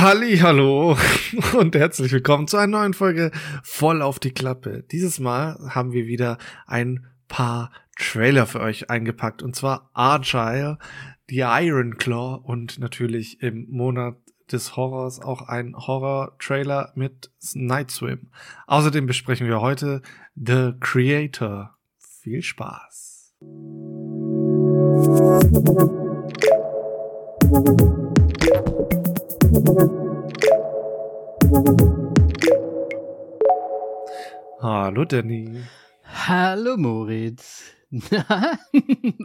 Halli, hallo und herzlich willkommen zu einer neuen Folge voll auf die Klappe. Dieses Mal haben wir wieder ein paar Trailer für euch eingepackt und zwar Argyle, The Iron Claw und natürlich im Monat des Horrors auch ein Horror-Trailer mit Night Swim. Außerdem besprechen wir heute The Creator. Viel Spaß. Hallo Danny. Hallo Moritz. Na,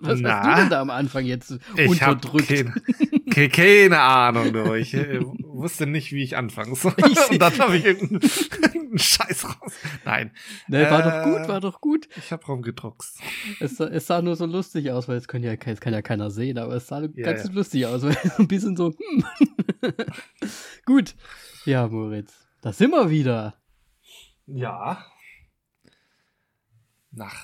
was Na? hast du denn da am Anfang jetzt Ich hab unterdrückt? ke- keine Ahnung, du. Ich äh, wusste nicht, wie ich anfangen soll. Und dann habe ich irgendeinen, Scheiß raus. Nein, Ne, war Äh, doch gut, war doch gut. ich habe rumgedruckst. Es, es sah nur so lustig aus, weil es kann ja, es kann ja keiner sehen, aber es sah Ja, ganz ja. lustig aus, weil ein bisschen so, hm. gut. Ja, Moritz, da sind wir wieder. Ja. Nach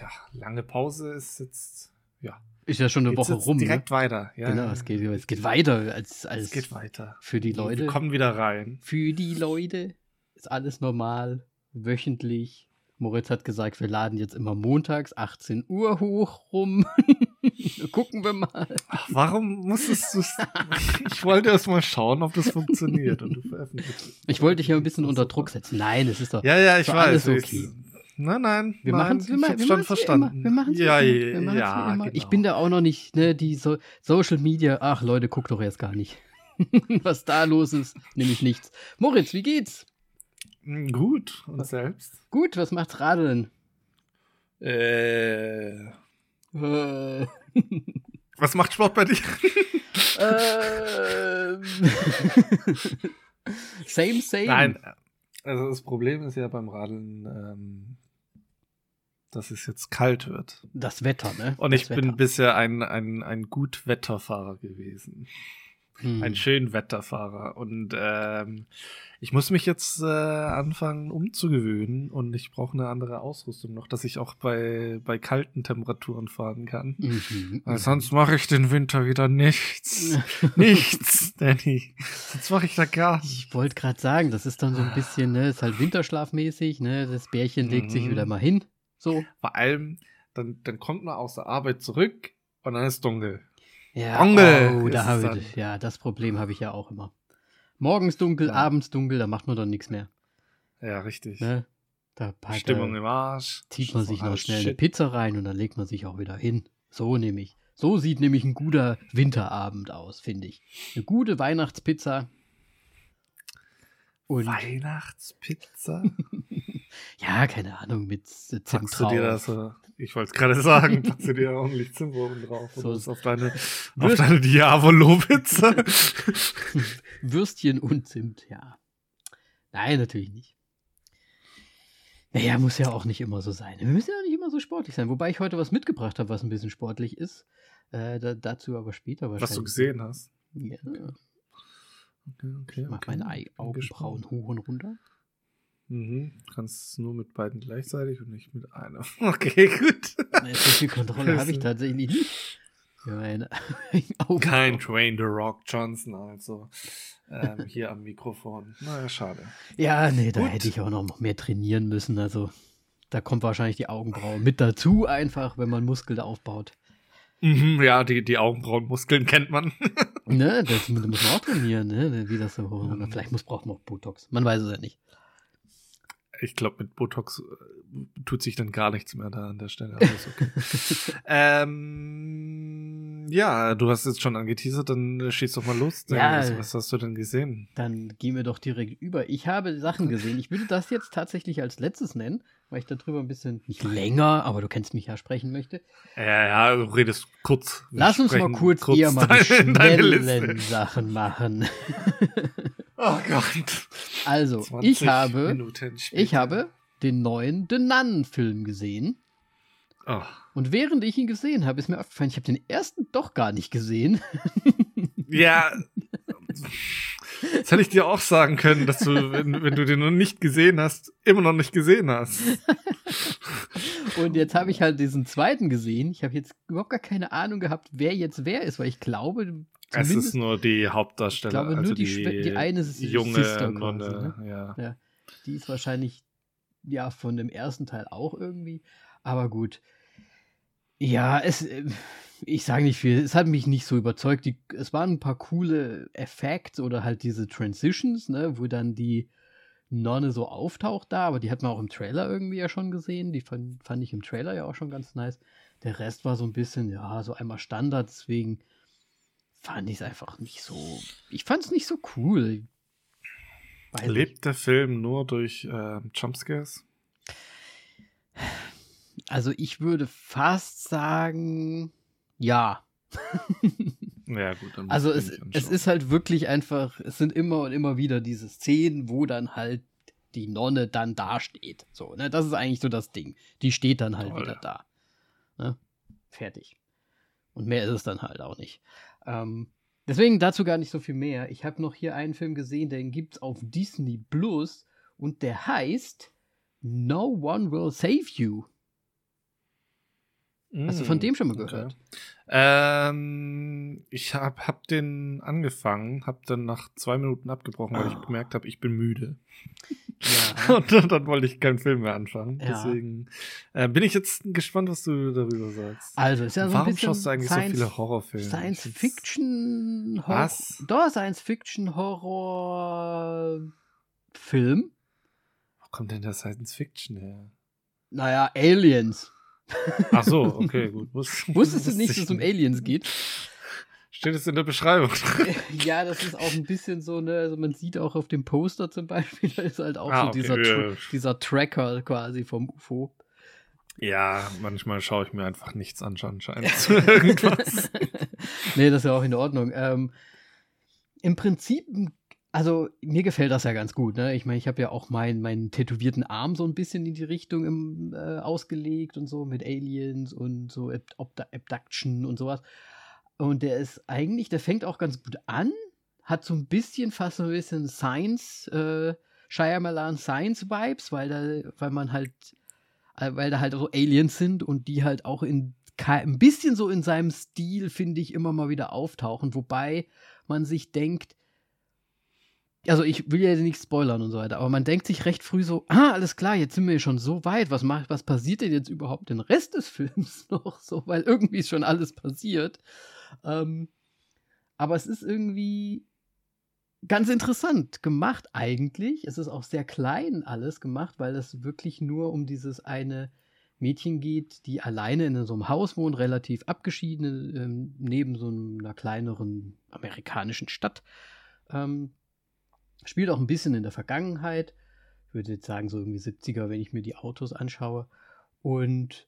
ja, lange Pause ist jetzt ja Ist ja schon eine Woche rum. direkt ne? weiter. Ja, genau, es geht, es geht weiter als, als es geht weiter. für die Leute. Wir kommen wieder rein. Für die Leute ist alles normal, wöchentlich. Moritz hat gesagt, wir laden jetzt immer montags 18 Uhr hoch rum. Gucken wir mal. Ach, warum musstest du Ich wollte erst mal schauen, ob das funktioniert und du veröffentlichst. Ich wollte dich ja ein bisschen unter Druck setzen. Nein, es ist doch. Ja, ja, ich weiß. alles okay. Nein, nein. Wir nein, machen's, wir ich ma- hab's wir schon verstanden. Immer. Wir machen's ja, wie immer. Wir machen's ja, immer. genau. Ich bin da auch noch nicht, ne, die so Social Media. Ach Leute, guckt doch erst gar nicht. Was da los ist, nämlich nichts. Moritz, wie geht's? Mm, Gut, und selbst? Gut, was macht's Radeln? Äh, Äh, was macht Sport bei dir? ähm. same, same. Nein, also das Problem ist ja beim Radeln, ähm, dass es jetzt kalt wird. Das Wetter, ne? Und das ich bin bisher ein, ein, ein Gutwetterfahrer gewesen. Hm. Ein Schönwetterfahrer. Und ähm, ich muss mich jetzt äh, anfangen umzugewöhnen und ich brauche eine andere Ausrüstung noch, dass ich auch bei, bei kalten Temperaturen fahren kann. Mhm. Weil sonst mache ich den Winter wieder nichts. nichts, Danny. Sonst mache ich da gar nicht. Ich wollte gerade sagen, das ist dann so ein bisschen, ne, ist halt winterschlafmäßig, ne? Das Bärchen legt sich Mhm. wieder mal hin. So. Vor allem, dann, dann kommt man aus der Arbeit zurück und dann ist dunkel. Ja, Onkel oh, da habe ich, ja, das Problem habe ich ja auch immer. Morgens dunkel, Ja. abends dunkel, da macht man dann nichts mehr. Ja, richtig. Ne? Da packt, Stimmung im Arsch. zieht man sich noch schnell eine shit. Pizza rein und dann legt man sich auch wieder hin. So nämlich. So sieht nämlich ein guter Winterabend aus, finde ich. Eine gute Weihnachtspizza. Und Weihnachtspizza? ja, keine Ahnung, mit äh, Packst du Zimttraum. dir das so? Ich wollte es gerade sagen, packst du dir ordentlich Zimt oben drauf So- und auf deine, auf deine Diavolo-Pizza. Würstchen und Zimt, ja. Nein, natürlich nicht. Naja, muss ja auch nicht immer so sein. Wir müssen ja nicht immer so sportlich sein. Wobei ich heute was mitgebracht habe, was ein bisschen sportlich ist. Äh, da, dazu aber später wahrscheinlich. Was du gesehen hast. Ja. Okay, okay, Ich mach okay. meine Augenbrauen hoch und runter. Mhm. Du kannst es nur mit beiden gleichzeitig und nicht mit einer. Okay, gut. Nee, So viel Kontrolle habe ich tatsächlich nicht. Meine. Kein Train the Rock Johnson, also ähm, hier am Mikrofon. Naja, schade. Ja, nee, da Gut. hätte ich auch noch mehr trainieren müssen. Also da kommt wahrscheinlich die Augenbraue mit dazu, einfach, wenn man Muskeln aufbaut. Mhm, ja, die, die Augenbrauenmuskeln kennt man. Ne, das mu- muss man auch trainieren, ne? Wie das so runter. Mhm. Vielleicht muss, braucht man auch Botox. Man weiß es ja nicht. Ich glaube, mit Botox äh, tut sich dann gar nichts mehr da an der Stelle. Okay. ähm, ja, du hast jetzt schon angeteasert, dann schieß doch mal los. Ja. was, was hast du denn gesehen? Dann gehen wir doch direkt über. Ich habe Sachen gesehen. Ich würde das jetzt tatsächlich als letztes nennen, weil ich darüber ein bisschen nicht länger, aber du kennst mich ja sprechen möchte. Ja, ja, du redest kurz. Wir Lass uns mal sprechen kurz, eher mal die schnellen. Sachen machen. Oh Gott. Also, 20 ich habe, ich habe den neuen The Nun-Film gesehen. Oh. Und während ich ihn gesehen habe, ist mir aufgefallen, ich habe den ersten doch gar nicht gesehen. Ja. Das hätte ich dir auch sagen können, dass du, wenn, wenn du den noch nicht gesehen hast, immer noch nicht gesehen hast. Und jetzt habe ich halt diesen zweiten gesehen. Ich habe jetzt überhaupt gar keine Ahnung gehabt, wer jetzt wer ist, weil ich glaube, es ist nur die Hauptdarsteller. Ich glaube, also nur die, die, die eine ist junge Sister Nonne, quasi, ne? ja. Ja. Die ist wahrscheinlich ja von dem ersten Teil auch irgendwie. Aber gut. Ja, es, äh, ich sage nicht viel. Es hat mich nicht so überzeugt. Die, es waren ein paar coole Effekte oder halt diese Transitions, ne, wo dann die Nonne so auftaucht da, aber die hat man auch im Trailer irgendwie ja schon gesehen. Die fand, fand ich im Trailer ja auch schon ganz nice. Der Rest war so ein bisschen, ja, so einmal Standard, deswegen fand ich es einfach nicht so. Ich fand es nicht so cool. Weiß Lebt nicht. der Film nur durch äh, Jumpscares? Also ich würde fast sagen, ja. Ja, gut. Dann Also es, es ist halt wirklich einfach, es sind immer und immer wieder diese Szenen, wo dann halt die Nonne dann dasteht. So, ne? Das ist eigentlich so das Ding. Die steht dann halt Toll. wieder da. Ne? Fertig. Und mehr ist es dann halt auch nicht. Ähm, deswegen dazu gar nicht so viel mehr. Ich habe noch hier einen Film gesehen, den gibt's auf Disney Plus und der heißt No One Will Save You. Hast du von Mm, dem schon mal okay. gehört? Ähm, ich hab, hab den angefangen, hab dann nach zwei Minuten abgebrochen, weil ich Oh. gemerkt habe, ich bin müde. Ja. Und dann, dann wollte ich keinen Film mehr anschauen. Ja. Deswegen äh, bin ich jetzt gespannt, was du darüber sagst. Also, ist ja so ein Warum bisschen schaust du eigentlich Science, so viele Horrorfilme? Science Fiction Horror. Was? Doch, Science Fiction Horror Film. Wo kommt denn der Science Fiction her? Naja, Aliens. Ach so, okay, gut. Wus- Wusstest du nicht, ich dass es um Aliens geht? Steht es in der Beschreibung? ja, das ist auch ein bisschen so, ne, also man sieht auch auf dem Poster zum Beispiel, da ist halt auch Ah, so okay, dieser, ja. Tra dieser Tracker quasi vom UFO. ja, manchmal schaue ich mir einfach nichts an, anscheinend zu irgendwas. nee, das ist ja auch in Ordnung. Ähm, Im Prinzip, also mir gefällt das ja ganz gut. Ne? Ich meine, ich habe ja auch meinen meinen tätowierten Arm so ein bisschen in die Richtung im, äh, ausgelegt und so mit Aliens und so Ab Abdu- Abduction und sowas. Und der ist eigentlich, der fängt auch ganz gut an, hat so ein bisschen fast so ein bisschen Science, äh, Shyamalan Science Vibes, weil da, weil man halt, äh, weil da halt so Aliens sind und die halt auch in ein bisschen so in seinem Stil, finde ich, immer mal wieder auftauchen, wobei man sich denkt, also ich will ja nicht spoilern und so weiter, aber man denkt sich recht früh so, ah, alles klar, jetzt sind wir schon so weit, was macht, was passiert denn jetzt überhaupt den Rest des Films noch so, weil irgendwie ist schon alles passiert. Ähm, aber es ist irgendwie ganz interessant gemacht eigentlich. Es ist auch sehr klein alles gemacht, weil es wirklich nur um dieses eine Mädchen geht, die alleine in so einem Haus wohnt, relativ abgeschieden, ähm, neben so einer kleineren amerikanischen Stadt. Ähm, spielt auch ein bisschen in der Vergangenheit. Ich würde jetzt sagen, so irgendwie 70er, wenn ich mir die Autos anschaue. Und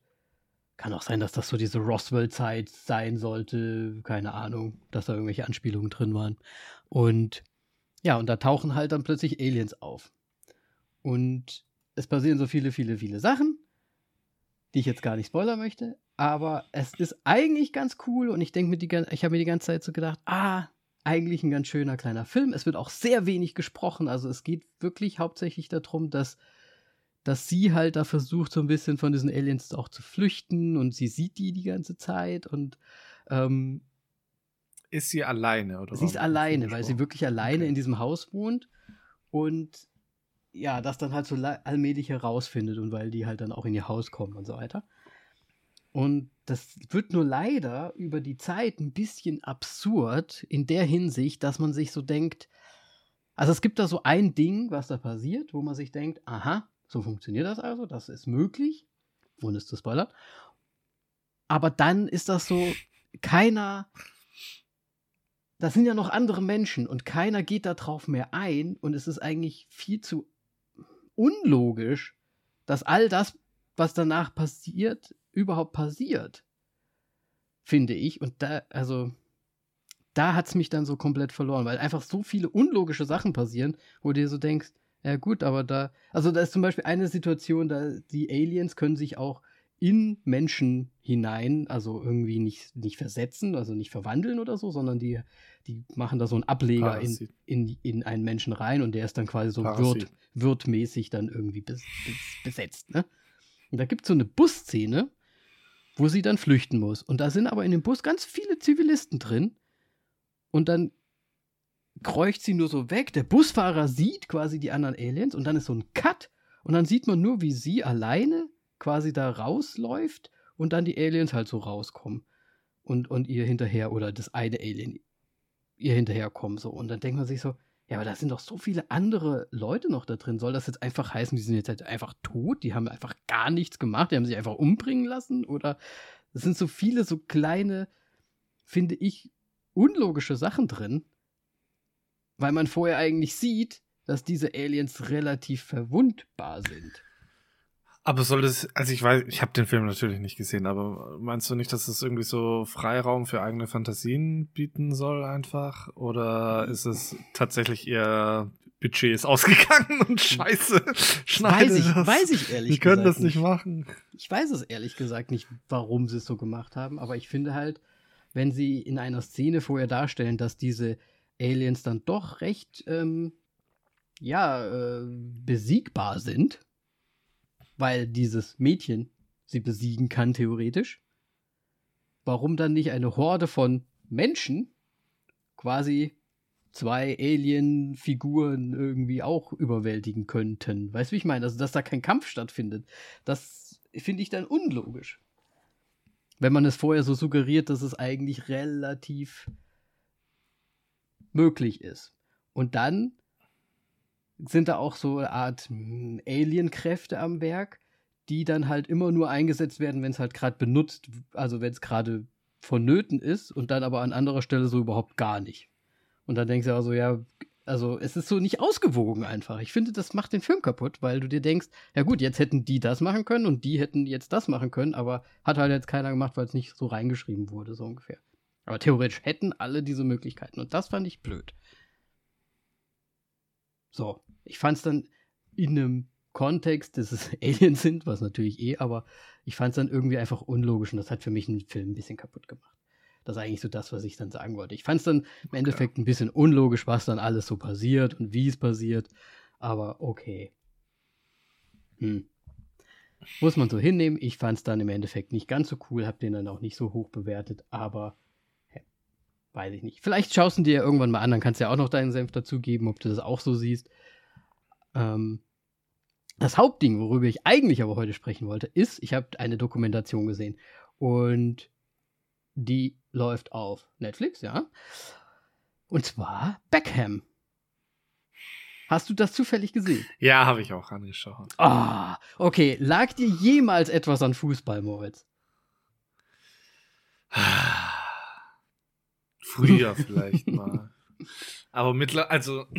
kann auch sein, dass das so diese Roswell-Zeit sein sollte. Keine Ahnung, dass da irgendwelche Anspielungen drin waren. Und ja, und da tauchen halt dann plötzlich Aliens auf. Und es passieren so viele, viele, viele Sachen, die ich jetzt gar nicht spoilern möchte. Aber es ist eigentlich ganz cool und ich denke mir die, ich habe mir die ganze Zeit so gedacht, ah, eigentlich ein ganz schöner kleiner Film. Es wird auch sehr wenig gesprochen. Also es geht wirklich hauptsächlich darum, dass, dass sie halt da versucht, so ein bisschen von diesen Aliens auch zu flüchten und sie sieht die die ganze Zeit und ähm, Ist sie alleine, oder? Sie ist alleine, weil sie wirklich alleine Okay. in diesem Haus wohnt und ja, das dann halt so allmählich herausfindet und weil die halt dann auch in ihr Haus kommen und so weiter. Und das wird nur leider über die Zeit ein bisschen absurd in der Hinsicht, dass man sich so denkt, also es gibt da so ein Ding, was da passiert, wo man sich denkt, aha, so funktioniert das also, das ist möglich, ohne es zu spoilern. Aber dann ist das so, keiner das sind ja noch andere Menschen und keiner geht darauf mehr ein und es ist eigentlich viel zu unlogisch, dass all das, was danach passiert, überhaupt passiert. Finde ich. Und da, also, da hat es mich dann so komplett verloren, weil einfach so viele unlogische Sachen passieren, wo du dir so denkst, ja gut, aber da, also da ist zum Beispiel eine Situation, da die Aliens können sich auch in Menschen hinein, also irgendwie nicht, nicht versetzen, also nicht verwandeln oder so, sondern die, die machen da so einen Ableger in, Parasit. in, in einen Menschen rein und der ist dann quasi so wirt, wirtmäßig dann irgendwie bes, bes, besetzt. Ne? Und da gibt es so eine und dann kreucht sie nur so weg. Der Busfahrer sieht quasi die anderen Aliens und dann ist so ein Cut. Und dann sieht man nur, wie sie alleine quasi da rausläuft und dann die Aliens halt so rauskommen und, und ihr hinterher oder das eine Alien ihr hinterherkommen so. Und dann denkt man sich so, ja, aber da sind doch so viele andere Leute noch da drin. Soll das jetzt einfach heißen, die sind jetzt halt einfach tot? Die haben einfach gar nichts gemacht, die haben sich einfach umbringen lassen? Oder es sind so viele so kleine, finde ich, unlogische Sachen drin, weil man vorher eigentlich sieht, dass diese Aliens relativ verwundbar sind. Aber soll das, also ich weiß, ich habe den Film natürlich nicht gesehen, aber meinst du nicht, dass es irgendwie so Freiraum für eigene Fantasien bieten soll einfach? Oder ist es tatsächlich eher Budget ist ausgegangen und scheiße, schneide weiß ich, das. weiß ich ehrlich Die können gesagt das nicht machen. Ich weiß es ehrlich gesagt nicht, warum sie es so gemacht haben, aber ich finde halt, wenn sie in einer Szene vorher darstellen, dass diese Aliens dann doch recht, ähm, ja, äh, besiegbar sind, weil dieses Mädchen sie besiegen kann, theoretisch. Warum dann nicht eine Horde von Menschen quasi zwei Alien-Figuren irgendwie auch überwältigen könnten? Weißt du, wie ich meine? Also, dass da kein Kampf stattfindet. Das finde ich dann unlogisch. Wenn man es vorher so suggeriert, dass es eigentlich relativ möglich ist. Und dann sind da auch so eine Art hm, Alien-Kräfte am Werk, die dann halt immer nur eingesetzt werden, wenn es halt gerade benutzt, also wenn es gerade vonnöten ist und dann aber an anderer Stelle so überhaupt gar nicht. Und dann denkst du also, ja, also es ist so nicht ausgewogen einfach. Ich finde, das macht den Film kaputt, weil du dir denkst, ja gut, jetzt hätten die das machen können und die hätten jetzt das machen können, aber hat halt jetzt keiner gemacht, weil es nicht so reingeschrieben wurde, so ungefähr. Aber theoretisch hätten alle diese Möglichkeiten und das fand ich blöd. So, ich fand es dann in einem Kontext, dass es Aliens sind, was natürlich eh, aber ich fand es dann irgendwie einfach unlogisch und das hat für mich einen Film ein bisschen kaputt gemacht. Das ist eigentlich so das, was ich dann sagen wollte. Ich fand es dann im Endeffekt ein bisschen unlogisch, was dann alles so passiert und wie es passiert, aber okay. Hm. Muss man so hinnehmen. Ich fand es dann im Endeffekt nicht ganz so cool, habe den dann auch nicht so hoch bewertet, aber weiß ich nicht. Vielleicht schaust du dir ja irgendwann mal an, dann kannst du ja auch noch deinen Senf dazugeben, ob du das auch so siehst. Ähm, das Hauptding, worüber ich eigentlich aber heute sprechen wollte, ist, ich habe eine Dokumentation gesehen und die läuft auf Netflix, ja. Und zwar Beckham. Hast du das zufällig gesehen? Ja, habe ich auch angeschaut. Ah, okay. Lag dir jemals etwas an Fußball, Moritz? Früher vielleicht mal. Aber mittlerweile, also,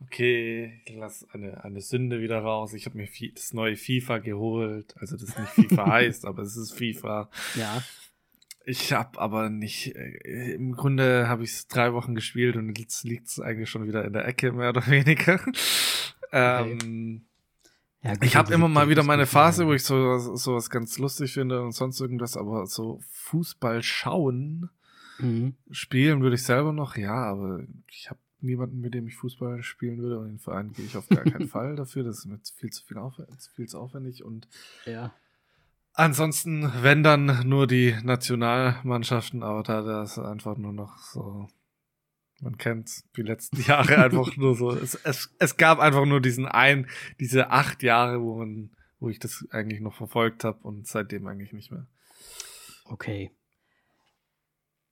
okay, ich lasse eine, eine Sünde wieder raus. Ich habe mir Fi- das neue FIFA geholt. Also, das nicht FIFA heißt, aber es ist FIFA. Ja. Ich habe aber nicht, äh, im Grunde habe ich es drei Wochen gespielt und jetzt liegt es eigentlich schon wieder in der Ecke, mehr oder weniger. Ähm, ja gut, ich habe immer mal wieder meine Phase, wo ich so sowas ganz lustig finde und sonst irgendwas, aber so Fußball schauen, Mhm. spielen würde ich selber noch, ja, aber ich habe niemanden, mit dem ich Fußball spielen würde und in den Verein gehe ich auf gar keinen Fall dafür, das ist mir viel zu viel, aufw viel zu aufwendig und Ja. ansonsten, wenn dann nur die Nationalmannschaften, aber da das einfach nur noch so man kennt die letzten Jahre einfach nur so. Es, es, es gab einfach nur diesen ein, diese acht Jahre, wo man, wo ich das eigentlich noch verfolgt habe und seitdem eigentlich nicht mehr. Okay.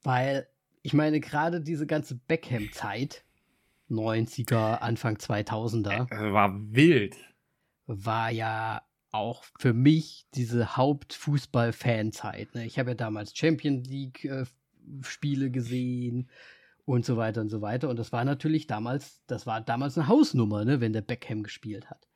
Weil, ich meine, gerade diese ganze Beckham-Zeit, 90er, Anfang 2000er, Es war wild. war ja auch für mich diese Hauptfußball-Fanzeit. Ne? Ich habe ja damals Champion League-Spiele gesehen und so weiter und so weiter. Und das war natürlich damals, das war damals eine Hausnummer, ne, wenn der Beckham gespielt hat.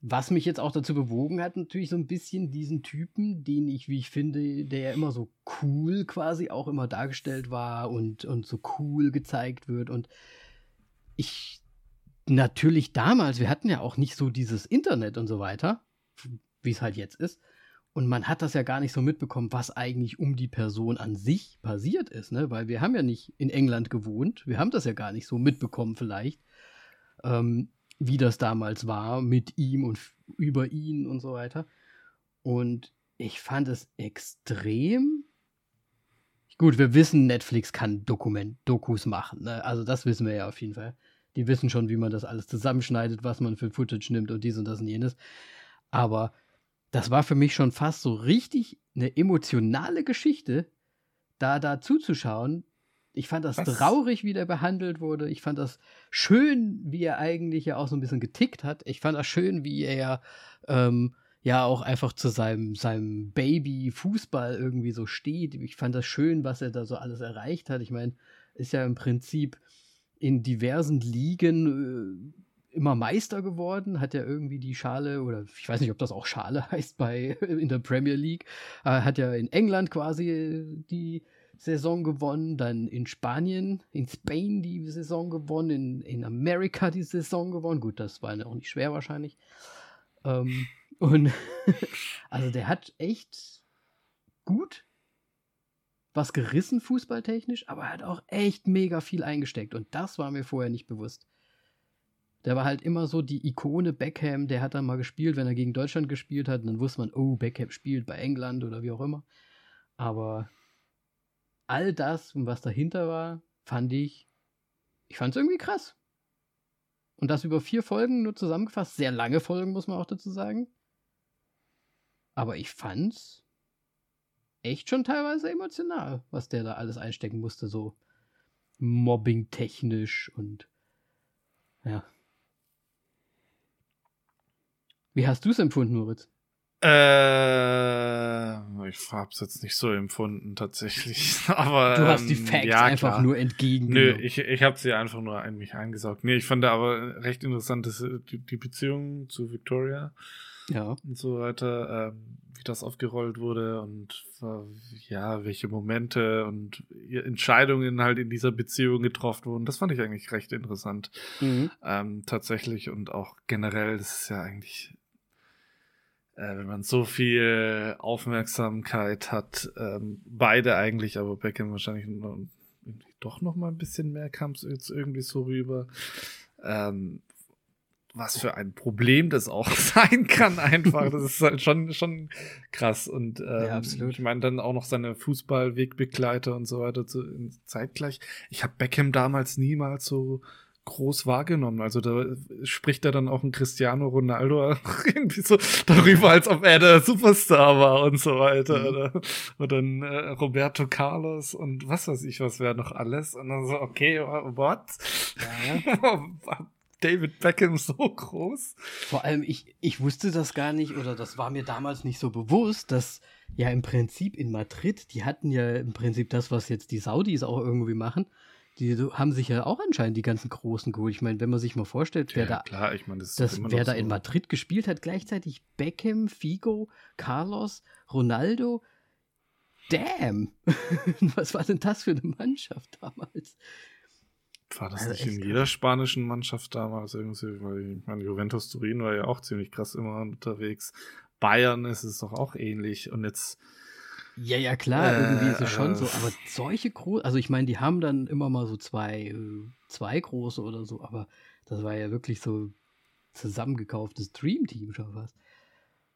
Was mich jetzt auch dazu bewogen hat, natürlich so ein bisschen diesen Typen, den ich, wie ich finde, der ja immer so cool quasi auch immer dargestellt war und, und so cool gezeigt wird. Und ich natürlich damals, wir hatten ja auch nicht so dieses Internet und so weiter, wie es halt jetzt ist. Und man hat das ja gar nicht so mitbekommen, was eigentlich um die Person an sich passiert ist, ne? Weil wir haben ja nicht in England gewohnt. Wir haben das ja gar nicht so mitbekommen, vielleicht, ähm, wie das damals war mit ihm und über ihn und so weiter. Und ich fand es extrem Gut, wir wissen, Netflix kann Dokument, Dokus machen. Ne? Also das wissen wir ja auf jeden Fall. Die wissen schon, wie man das alles zusammenschneidet, was man für Footage nimmt und dies und das und jenes. Aber das war für mich schon fast so richtig eine emotionale Geschichte, da da zuzuschauen. Ich fand das was? traurig, wie der behandelt wurde. Ich fand das schön, wie er eigentlich ja auch so ein bisschen getickt hat. Ich fand das schön, wie er ähm, ja auch einfach zu seinem, seinem Baby Fußball irgendwie so steht. Ich fand das schön, was er da so alles erreicht hat. Ich meine, ist ja im Prinzip in diversen Ligen äh, immer Meister geworden, hat ja irgendwie die Schale, oder ich weiß nicht, ob das auch Schale heißt bei in der Premier League, äh, hat ja in England quasi die Saison gewonnen, dann in Spanien, in Spain die Saison gewonnen, in, in Amerika die Saison gewonnen. Gut, das war auch nicht schwer wahrscheinlich. Ähm, und also der hat echt gut was gerissen fußballtechnisch, aber er hat auch echt mega viel eingesteckt und das war mir vorher nicht bewusst. Der war halt immer so die Ikone Beckham, der hat dann mal gespielt, wenn er gegen Deutschland gespielt hat, und dann wusste man, oh, Beckham spielt bei England oder wie auch immer. Aber all das, was dahinter war, fand ich, ich fand es irgendwie krass. Und das über vier Folgen nur zusammengefasst, sehr lange Folgen, muss man auch dazu sagen. Aber ich fand's echt schon teilweise emotional, was der da alles einstecken musste, so mobbing-technisch und ja. Wie hast du es empfunden, Moritz? Äh, ich hab's jetzt nicht so empfunden tatsächlich, aber du hast die ähm, Facts ja, einfach klar. nur entgegengenommen. Nö, ich ich habe sie einfach nur in mich eingesaugt. Nee, ich fand aber recht interessant, dass die, die Beziehung zu Victoria ja. und so weiter, ähm, wie das aufgerollt wurde und äh, ja, welche Momente und Entscheidungen halt in dieser Beziehung getroffen wurden. Das fand ich eigentlich recht interessant. Mhm. Ähm, tatsächlich und auch generell, das ist ja eigentlich, äh, wenn man so viel Aufmerksamkeit hat, ähm, beide eigentlich, aber Beckham wahrscheinlich noch, doch noch mal ein bisschen mehr kam es jetzt irgendwie so rüber. Ähm, was für ein Problem das auch sein kann, einfach. Das ist halt schon, schon krass. Und ähm, ja, absolut. ich meine, dann auch noch seine Fußballwegbegleiter und so weiter zu, zeitgleich. Ich habe Beckham damals niemals so groß wahrgenommen. Also da spricht er dann auch ein Cristiano Ronaldo irgendwie so darüber, als ob er der Superstar war und so weiter. Mhm. Oder, oder ein äh, Roberto Carlos und was weiß ich, was wäre noch alles. Und dann so, okay, what? Ja. David Beckham so groß? Vor allem, ich, ich wusste das gar nicht oder das war mir damals nicht so bewusst, dass ja im Prinzip in Madrid, die hatten ja im Prinzip das, was jetzt die Saudis auch irgendwie machen, die haben sich ja auch anscheinend die ganzen Großen geholt. Ich meine, wenn man sich mal vorstellt, wer ja, da, klar, ich mein, das das, wer da so. in Madrid gespielt hat, gleichzeitig Beckham, Figo, Carlos, Ronaldo, damn, was war denn das für eine Mannschaft damals? War das also nicht in jeder spanischen Mannschaft damals irgendwie? Weil ich meine, Juventus Turin war ja auch ziemlich krass immer unterwegs. Bayern ist es doch auch ähnlich. Und jetzt. Ja, ja, klar, äh, irgendwie ist es schon so. Aber solche große, also ich meine, die haben dann immer mal so zwei, äh, zwei große oder so, aber das war ja wirklich so zusammengekauftes Dream-Team schon was.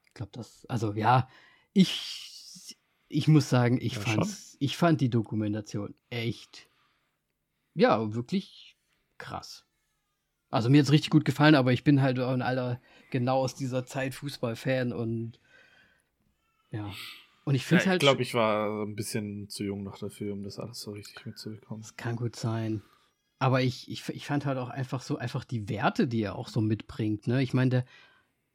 Ich glaube, das, also ja, ich, ich muss sagen, ich, ja, fand's, ich fand die Dokumentation echt ja, wirklich krass. Also mir hat es richtig gut gefallen, aber ich bin halt ein alter, genau aus dieser Zeit Fußballfan und ja. Und ich finde ja, halt. Ich glaube, ich war ein bisschen zu jung noch dafür, um das alles so richtig mitzubekommen. Das kann gut sein. Aber ich, ich, ich fand halt auch einfach so, einfach die Werte, die er auch so mitbringt. Ne? Ich meine,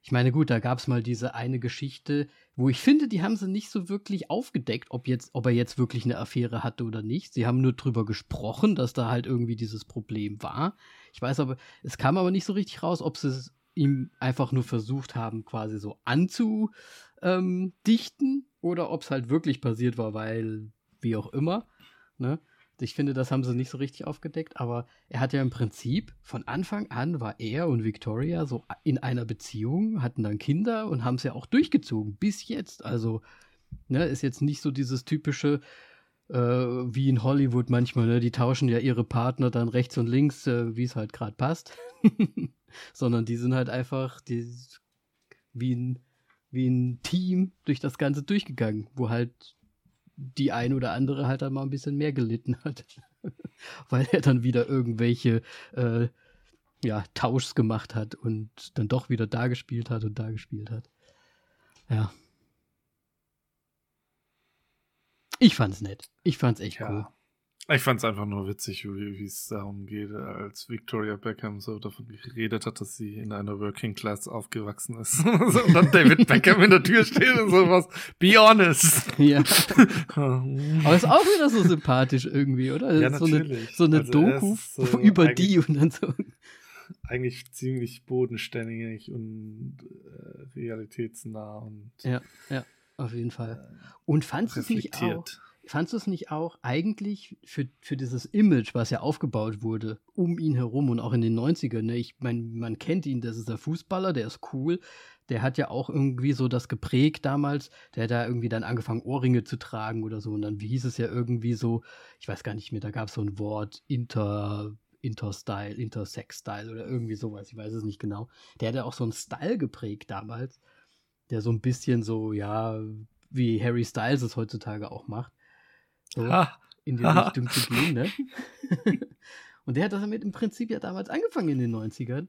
ich meine, gut, da gab es mal diese eine Geschichte, wo ich finde, die haben sie nicht so wirklich aufgedeckt, ob, jetzt, ob er jetzt wirklich eine Affäre hatte oder nicht. Sie haben nur drüber gesprochen, dass da halt irgendwie dieses Problem war. Ich weiß aber, es kam aber nicht so richtig raus, ob sie es ihm einfach nur versucht haben, quasi so anzudichten ähm, oder ob es halt wirklich passiert war, weil wie auch immer. Ne? Ich finde, das haben sie nicht so richtig aufgedeckt, aber er hat ja im Prinzip von Anfang an war er und Victoria so in einer Beziehung, hatten dann Kinder und haben es ja auch durchgezogen bis jetzt. Also, ne, ist jetzt nicht so dieses typische, äh, wie in Hollywood manchmal, ne, die tauschen ja ihre Partner dann rechts und links, äh, wie es halt gerade passt. Sondern die sind halt einfach die, wie, ein, wie ein Team durch das Ganze durchgegangen, wo halt die ein oder andere halt dann mal ein bisschen mehr gelitten hat. Weil er dann wieder irgendwelche äh, ja, Tauschs gemacht hat und dann doch wieder da gespielt hat und da gespielt hat. Ja. Ich fand's nett. Ich fand's echt ja. cool. Ich fand's einfach nur witzig, wie es darum geht, als Victoria Beckham so davon geredet hat, dass sie in einer Working Class aufgewachsen ist. und dann David Beckham in der Tür steht und sowas. Be honest. Ja. Aber ist auch wieder so sympathisch irgendwie, oder? Ja, so natürlich. Eine, so eine also Doku so über die und dann so. Eigentlich ziemlich bodenständig und äh, realitätsnah und. Ja, ja, auf jeden Fall. Und fandst du es nicht auch? Fandst du es nicht auch eigentlich für, für dieses Image, was ja aufgebaut wurde, um ihn herum und auch in den 90ern, ne? ich meine, man kennt ihn, das ist der Fußballer, der ist cool, der hat ja auch irgendwie so das geprägt damals, der hat da irgendwie dann angefangen, Ohrringe zu tragen oder so. Und dann hieß es ja irgendwie so, ich weiß gar nicht mehr, da gab es so ein Wort, Inter, Interstyle, Intersex-Style oder irgendwie sowas, ich weiß es nicht genau. Der hat ja auch so einen Style geprägt damals, der so ein bisschen so, ja, wie Harry Styles es heutzutage auch macht so in die Richtung zu gehen. Ne? und der hat das damit im Prinzip ja damals angefangen in den 90ern.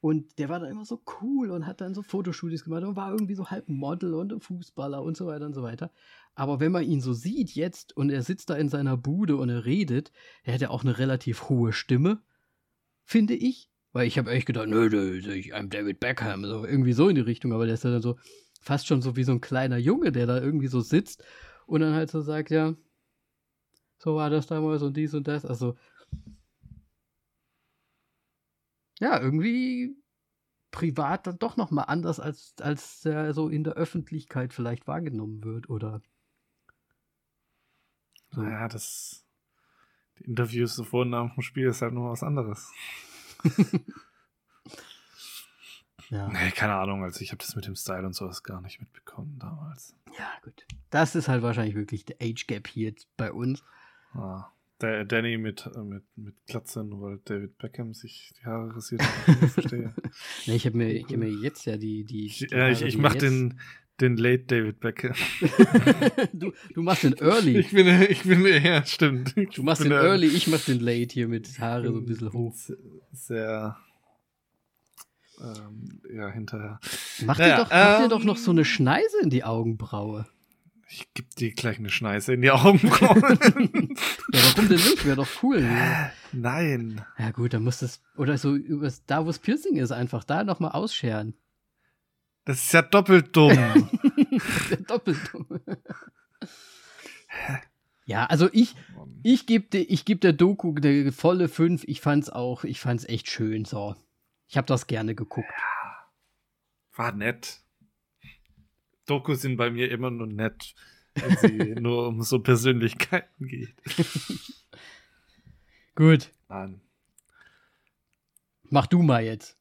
Und der war dann immer so cool und hat dann so Fotostudios gemacht und war irgendwie so halb Model und Fußballer und so weiter und so weiter. Aber wenn man ihn so sieht jetzt und er sitzt da in seiner Bude und er redet, er hat ja auch eine relativ hohe Stimme, finde ich. Weil ich habe echt gedacht, nö, nö, ich I'm David Beckham, so irgendwie so in die Richtung, aber der ist ja dann so fast schon so wie so ein kleiner Junge, der da irgendwie so sitzt und dann halt so sagt, ja, so war das damals und dies und das. Also, ja, irgendwie privat dann doch nochmal anders, als, als er so in der Öffentlichkeit vielleicht wahrgenommen wird, oder? So. Naja, das. Die Interviews so vor und nach dem Spiel ist halt nur was anderes. ja. Nee, keine Ahnung, also ich habe das mit dem Style und sowas gar nicht mitbekommen damals. Ja, gut. Das ist halt wahrscheinlich wirklich der Age Gap hier bei uns. Ah, der Danny mit, äh, mit, mit Glatze, nur weil David Beckham sich die Haare rasiert hat. Ich verstehe. nee, ich habe mir, hab mir jetzt ja die. die, die ja, ich, ich mache den, den Late David Beckham. du, du machst den Early. Ich bin, ich bin, ja, stimmt. Du machst den Early, ich mach den Late hier mit Haare so ein bisschen hoch. Sehr. Ähm, ja, hinterher. Mach, naja, dir doch, mach dir doch noch so eine Schneise in die Augenbraue. Ich geb dir gleich eine Schneise in die Augenbrauen. ja, warum denn nicht? Wäre doch cool. Nein. Ja gut, dann muss das, oder so, da wo es Piercing ist, einfach da nochmal ausscheren. Das ist ja doppelt dumm. ja doppelt dumm. ja, also ich, ich gebe ich geb der Doku eine volle 5. Ich fand's auch, ich fand's echt schön, so. Ich habe das gerne geguckt. Ja, war nett. Dokus sind bei mir immer nur nett, wenn sie nur um so Persönlichkeiten geht. Gut. Mann. Mach du mal jetzt.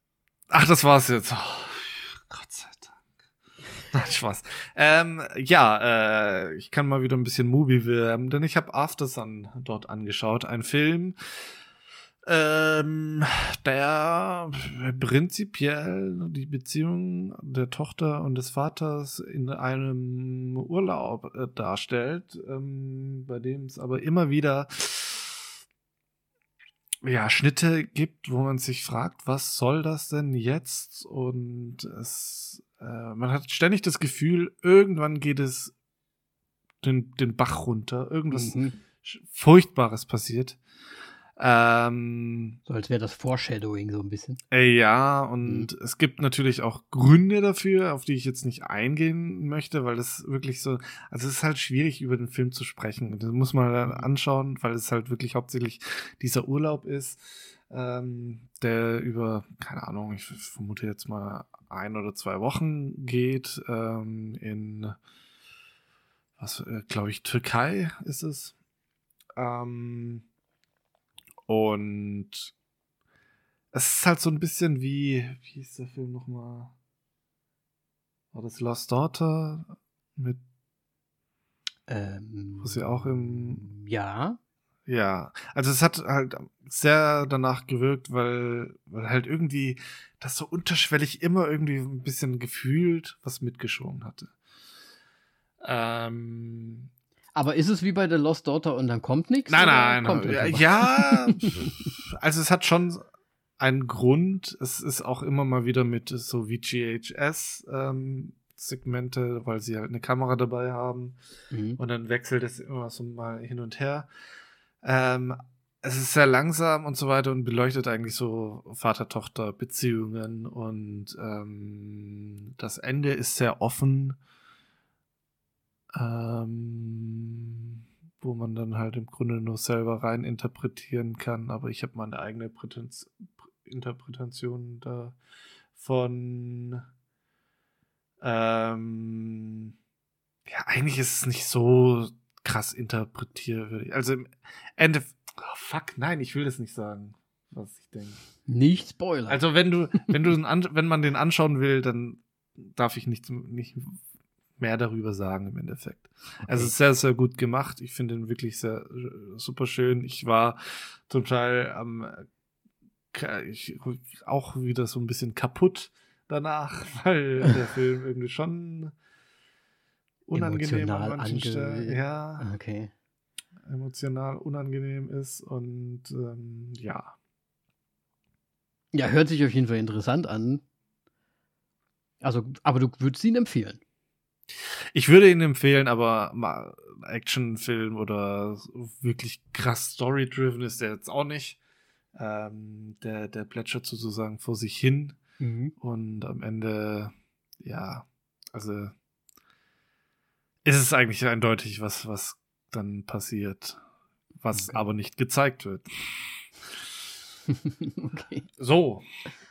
Ach, das war's jetzt. Oh, Gott sei Dank. Nein, Spaß. Ähm, ja, äh, ich kann mal wieder ein bisschen Movie werben, denn ich habe After Sun dort angeschaut. Ein Film, ähm, der prinzipiell die Beziehung der Tochter und des Vaters in einem Urlaub äh, darstellt, ähm, bei dem es aber immer wieder ja, Schnitte gibt, wo man sich fragt, was soll das denn jetzt? Und es, äh, man hat ständig das Gefühl, irgendwann geht es den, den Bach runter, irgendwas mhm. Furchtbares passiert. Ähm, so als wäre das Foreshadowing so ein bisschen. Äh, ja, und mhm. es gibt natürlich auch Gründe dafür, auf die ich jetzt nicht eingehen möchte, weil das wirklich so, also es ist halt schwierig über den Film zu sprechen. Das muss man dann anschauen, weil es halt wirklich hauptsächlich dieser Urlaub ist, ähm, der über, keine Ahnung, ich vermute jetzt mal ein oder zwei Wochen geht, ähm, in, was, äh, glaube ich, Türkei ist es. Ähm, und es ist halt so ein bisschen wie, wie ist der Film nochmal? War das Lost Daughter mit ähm, wo sie auch im Ja. Ja, also es hat halt sehr danach gewirkt, weil, weil halt irgendwie das so unterschwellig immer irgendwie ein bisschen gefühlt was mitgeschoben hatte. Ähm, Aber ist es wie bei The Lost Daughter und dann kommt nichts? Nein, nein, kommt nein. Ja, also es hat schon einen Grund. Es ist auch immer mal wieder mit so wie GHS ähm, Segmente, weil sie halt eine Kamera dabei haben. Mhm. Und dann wechselt es immer so mal hin und her. Ähm, es ist sehr langsam und so weiter und beleuchtet eigentlich so Vater-Tochter-Beziehungen und ähm, das Ende ist sehr offen, ähm, wo man dann halt im Grunde nur selber rein interpretieren kann, aber ich habe meine eigene Prätenz Interpretation davon. Ähm, ja, eigentlich ist es nicht so krass interpretierwürdig. Also im Ende. Oh, fuck, nein, ich will das nicht sagen, was ich denke. Nicht Spoiler. Also wenn du, wenn du, wenn man den anschauen will, dann darf ich nicht, nicht mehr darüber sagen im Endeffekt. Okay. Also sehr, sehr gut gemacht. Ich finde ihn wirklich sehr super schön. Ich war zum Teil am ich, auch wieder so ein bisschen kaputt danach, weil der Film irgendwie schon unangenehm Emotional an manchen Stellen, ja, okay. emotional unangenehm ist und ähm, ja. Ja, hört sich auf jeden Fall interessant an. Also, aber du würdest ihn empfehlen. Ich würde ihn empfehlen, aber mal Actionfilm oder wirklich krass Story-driven ist der jetzt auch nicht. Ähm, der, der plätschert sozusagen vor sich hin mhm. und am Ende, ja, also ist es eigentlich eindeutig, was, was dann passiert, was okay. aber nicht gezeigt wird. okay. So.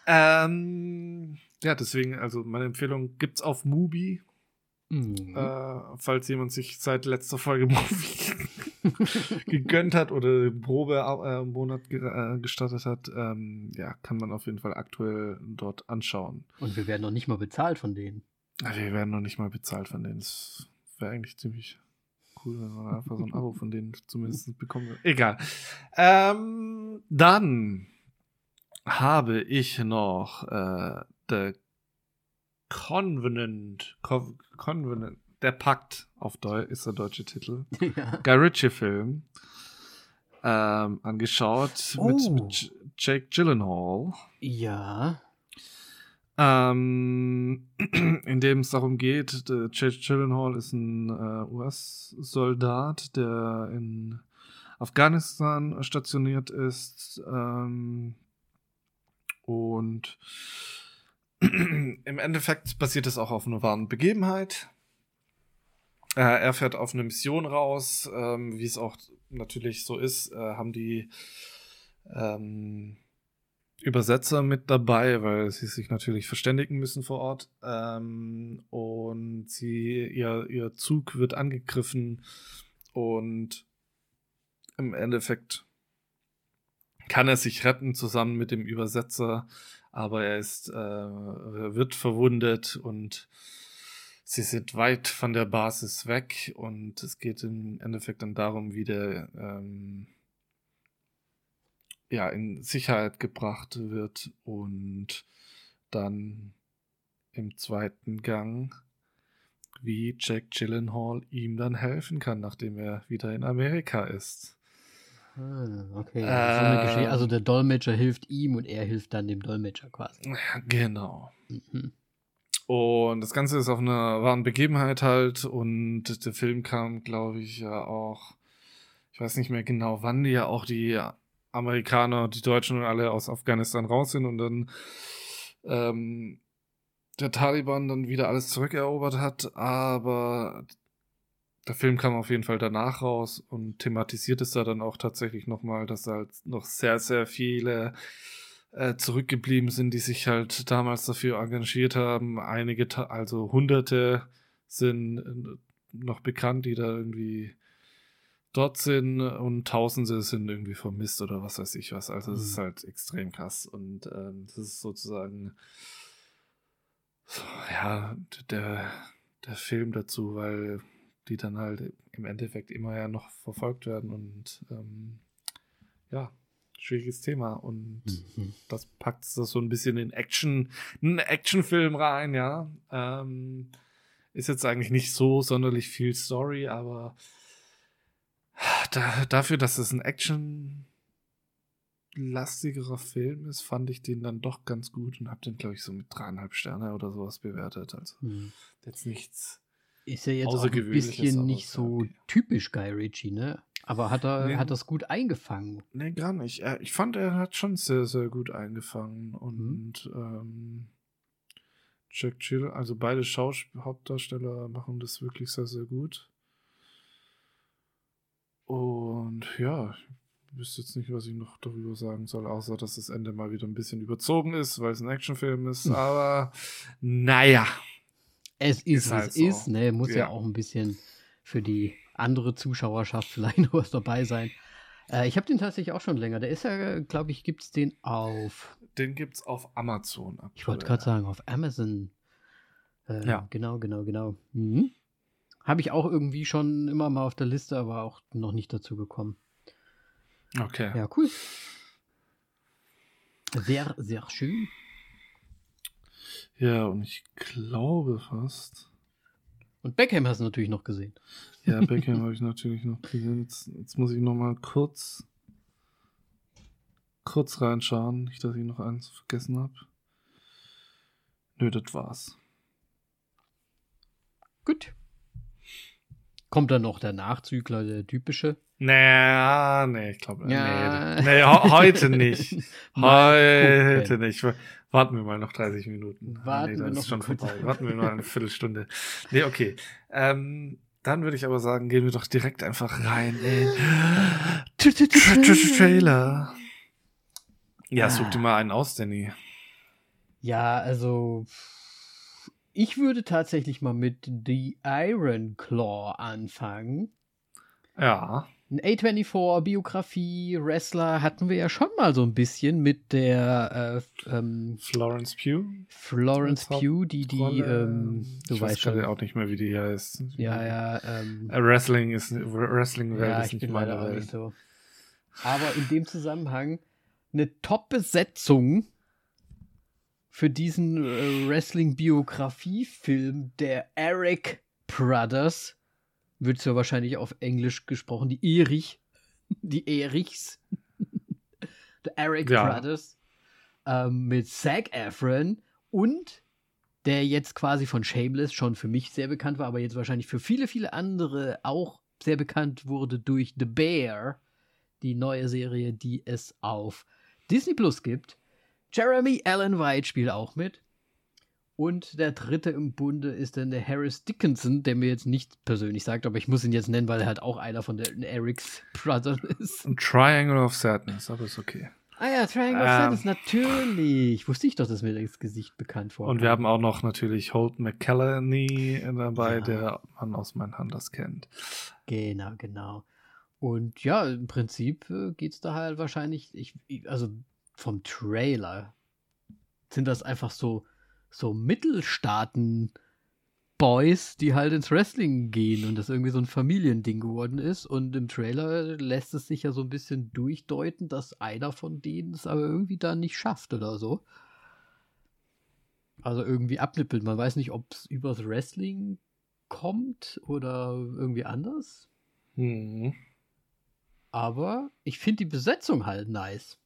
Ähm, ja, deswegen, also meine Empfehlung gibt's auf Mubi. Mhm. Äh, falls jemand sich seit letzter Folge Movie gegönnt hat oder Probe-Monat äh, äh, gestartet hat, ähm, ja, kann man auf jeden Fall aktuell dort anschauen. Und wir werden noch nicht mal bezahlt von denen. Ja, wir werden noch nicht mal bezahlt von denen. Das wäre eigentlich ziemlich cool, wenn man einfach so ein Abo von denen zumindest bekommen würde. Egal. Ähm, dann habe ich noch äh, The Convenant, Co Convenant, der Pakt auf Deutsch ist der deutsche Titel. Ja. Guy Ritchie-Film ähm, angeschaut oh. mit, mit Jake Gyllenhaal. Ja. Ähm, in dem es darum geht, Jake Gyllenhaal ist ein äh, US-Soldat, der in Afghanistan stationiert ist ähm, und im Endeffekt basiert es auch auf einer wahren Begebenheit. Äh, er fährt auf eine Mission raus, ähm, wie es auch natürlich so ist, äh, haben die ähm, Übersetzer mit dabei, weil sie sich natürlich verständigen müssen vor Ort. Ähm, und sie, ihr, ihr Zug wird angegriffen und im Endeffekt kann er sich retten zusammen mit dem Übersetzer aber er ist, äh, wird verwundet und sie sind weit von der Basis weg und es geht im Endeffekt dann darum, wie der ähm, ja, in Sicherheit gebracht wird und dann im zweiten Gang, wie Jack Gyllenhaal ihm dann helfen kann, nachdem er wieder in Amerika ist. Ah, okay. Äh, also der Dolmetscher hilft ihm und er hilft dann dem Dolmetscher quasi. Genau. Mhm. Und das Ganze ist auf einer wahren Begebenheit halt und der Film kam, glaube ich, ja auch, ich weiß nicht mehr genau, wann die ja auch die Amerikaner, die Deutschen und alle aus Afghanistan raus sind und dann ähm, der Taliban dann wieder alles zurückerobert hat, aber der Film kam auf jeden Fall danach raus und thematisiert es da dann auch tatsächlich nochmal, dass da halt noch sehr, sehr viele äh, zurückgeblieben sind, die sich halt damals dafür engagiert haben. Einige, also Hunderte sind äh, noch bekannt, die da irgendwie dort sind und Tausende sind irgendwie vermisst oder was weiß ich was. Also das mhm. ist halt extrem krass und ähm, das ist sozusagen ja der, der Film dazu, weil die dann halt im Endeffekt immer ja noch verfolgt werden und ähm, ja, schwieriges Thema und mhm. das packt es so ein bisschen in Action, einen Actionfilm rein, ja. Ähm, ist jetzt eigentlich nicht so sonderlich viel Story, aber da, dafür, dass es ein Action lastigerer Film ist, fand ich den dann doch ganz gut und habe den, glaube ich, so mit dreieinhalb Sterne oder sowas bewertet. Also Hm. jetzt nichts. Ist ja jetzt auch ein bisschen nicht so okay. typisch Guy Ritchie, ne? Aber hat er Nee. hat das gut eingefangen. Nee, gar nicht. Ich fand, er hat schon sehr, sehr gut eingefangen. Mhm. Und ähm, Jack Chill, also beide Schaus Hauptdarsteller machen das wirklich sehr, sehr gut. Und ja, ich wüsste jetzt nicht, was ich noch darüber sagen soll, außer dass das Ende mal wieder ein bisschen überzogen ist, weil es ein Actionfilm ist. Aber naja. Es ist, Ist halt es so. ist, ne? Muss ja. Ja. auch ein bisschen für die andere Zuschauerschaft vielleicht noch was dabei sein. Äh, ich habe den tatsächlich auch schon länger. Der ist ja, glaube ich, gibt es den auf, Den gibt's auf Amazon. ich wollte aktuell. gerade sagen, auf Amazon. Äh, Ja. Genau, genau, genau. Mhm. Habe ich auch irgendwie schon immer mal auf der Liste, aber auch noch nicht dazu gekommen. Okay. Ja, cool. Sehr, sehr schön. Ja, und ich glaube fast. Und Beckham hast du natürlich noch gesehen. Ja, Beckham habe ich natürlich noch gesehen. Jetzt, jetzt muss ich noch mal kurz kurz reinschauen, nicht, dass ich noch eins vergessen habe. Nö, das war's. Gut. Kommt dann noch der Nachzügler, der typische. Naja, nee, ich glaube, Ja. nee, nee, heute nicht. Heute nicht. Warten wir mal noch 30 Minuten. Ah, Warten nee, wir das noch ist schon vorbei. Warten wir mal eine Viertelstunde. Nee, okay. Ähm, dann würde ich aber sagen, gehen wir doch direkt einfach rein in Tra- Tra- Tra- Trailer. Ja, such dir mal einen aus, Danny. Ja, also ich würde tatsächlich mal mit The Iron Claw anfangen. Ja. Ein A24, Biografie, Wrestler hatten wir ja schon mal so ein bisschen mit der äh, ähm, Florence Pugh. Florence Pugh, die die, ähm, du ich weißt weiß schon. auch nicht mehr, wie die heißt. Ja, ja, ähm, Äh, Wrestling ist Wrestling ja, ist ich nicht meine Welt. nicht so. Aber in dem Zusammenhang eine Top-Besetzung für diesen äh, Wrestling-Biografie-Film der Eric Brothers. Wird ja wahrscheinlich auf Englisch gesprochen, die Erich. Die Erichs. The Eric Ja. Brothers. Ähm, mit Zac Efron und der jetzt quasi von Shameless schon für mich sehr bekannt war, aber jetzt wahrscheinlich für viele, viele andere auch sehr bekannt wurde durch The Bear, die neue Serie, die es auf Disney Plus gibt. Jeremy Allen White spielt auch mit. Und der dritte im Bunde ist dann der Harris Dickinson, der mir jetzt nicht persönlich sagt, aber ich muss ihn jetzt nennen, weil er halt auch einer von den Erics Brothers ist. Ein Triangle of Sadness, aber ist okay. Ah ja, Triangle of Ähm. Sadness, natürlich. Wusste ich doch, dass mir das Gesicht bekannt vorkam. Und wir haben auch noch natürlich Holt McCallany dabei, Ja. der man aus Mindhunters kennt. Genau, genau. Und ja, im Prinzip äh, geht es da halt wahrscheinlich, ich, ich, also vom Trailer sind das einfach so, so Mittelstaaten Boys, die halt ins Wrestling gehen und das irgendwie so ein Familiending geworden ist. Und im Trailer lässt es sich ja so ein bisschen durchdeuten, dass einer von denen es aber irgendwie da nicht schafft oder so. Also irgendwie abnippelt. Man weiß nicht, ob es übers Wrestling kommt oder irgendwie anders. Hm. Aber ich finde die Besetzung halt nice.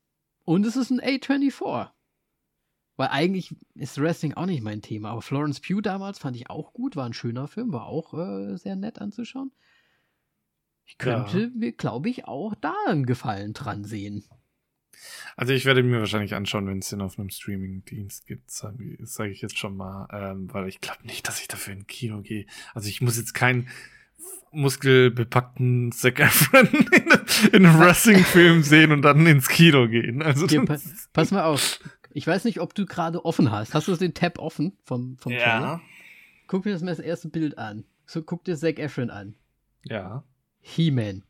Und es ist ein A24. Weil eigentlich ist Wrestling auch nicht mein Thema. Aber Florence Pugh damals fand ich auch gut. War ein schöner Film. War auch äh, sehr nett anzuschauen. Ich könnte mir, glaube ich, auch da einen Gefallen dran sehen. Also ich werde mir wahrscheinlich anschauen, wenn es den auf einem Streaming-Dienst gibt, sage sag ich jetzt schon mal, ähm, weil ich glaube nicht, dass ich dafür in Kino gehe. Also ich muss jetzt keinen muskelbepackten Zac Efron in, in einem Wrestling-Film sehen und dann ins Kino gehen. Also Hier, pa pass mal auf. Ich weiß nicht, ob du gerade offen hast. Hast du den Tab offen vom, vom Trailer? ja, Guck dir das mal das erste Bild an. So, guck dir Zac Efron an. ja, He-Man.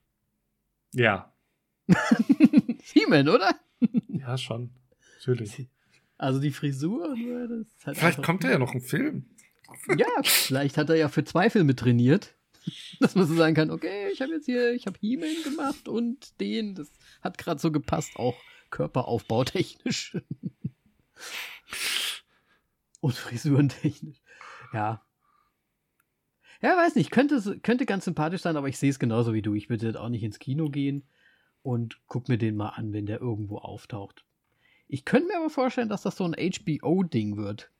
ja, He-Man, oder? ja schon, natürlich. Also die Frisur, halt Vielleicht kommt da ja noch ein Film. Ja, vielleicht hat er ja für zwei Filme trainiert. Dass man so sagen kann, okay, ich habe jetzt hier, ich habe He-Man gemacht und den, das hat gerade so gepasst, auch körperaufbautechnisch. Und frisurentechnisch. Ja. Ja, weiß nicht, könnte, könnte ganz sympathisch sein, aber ich sehe es genauso wie du. Ich würde auch nicht ins Kino gehen und guck mir den mal an, wenn der irgendwo auftaucht. Ich könnte mir aber vorstellen, dass das so ein HBO-Ding wird.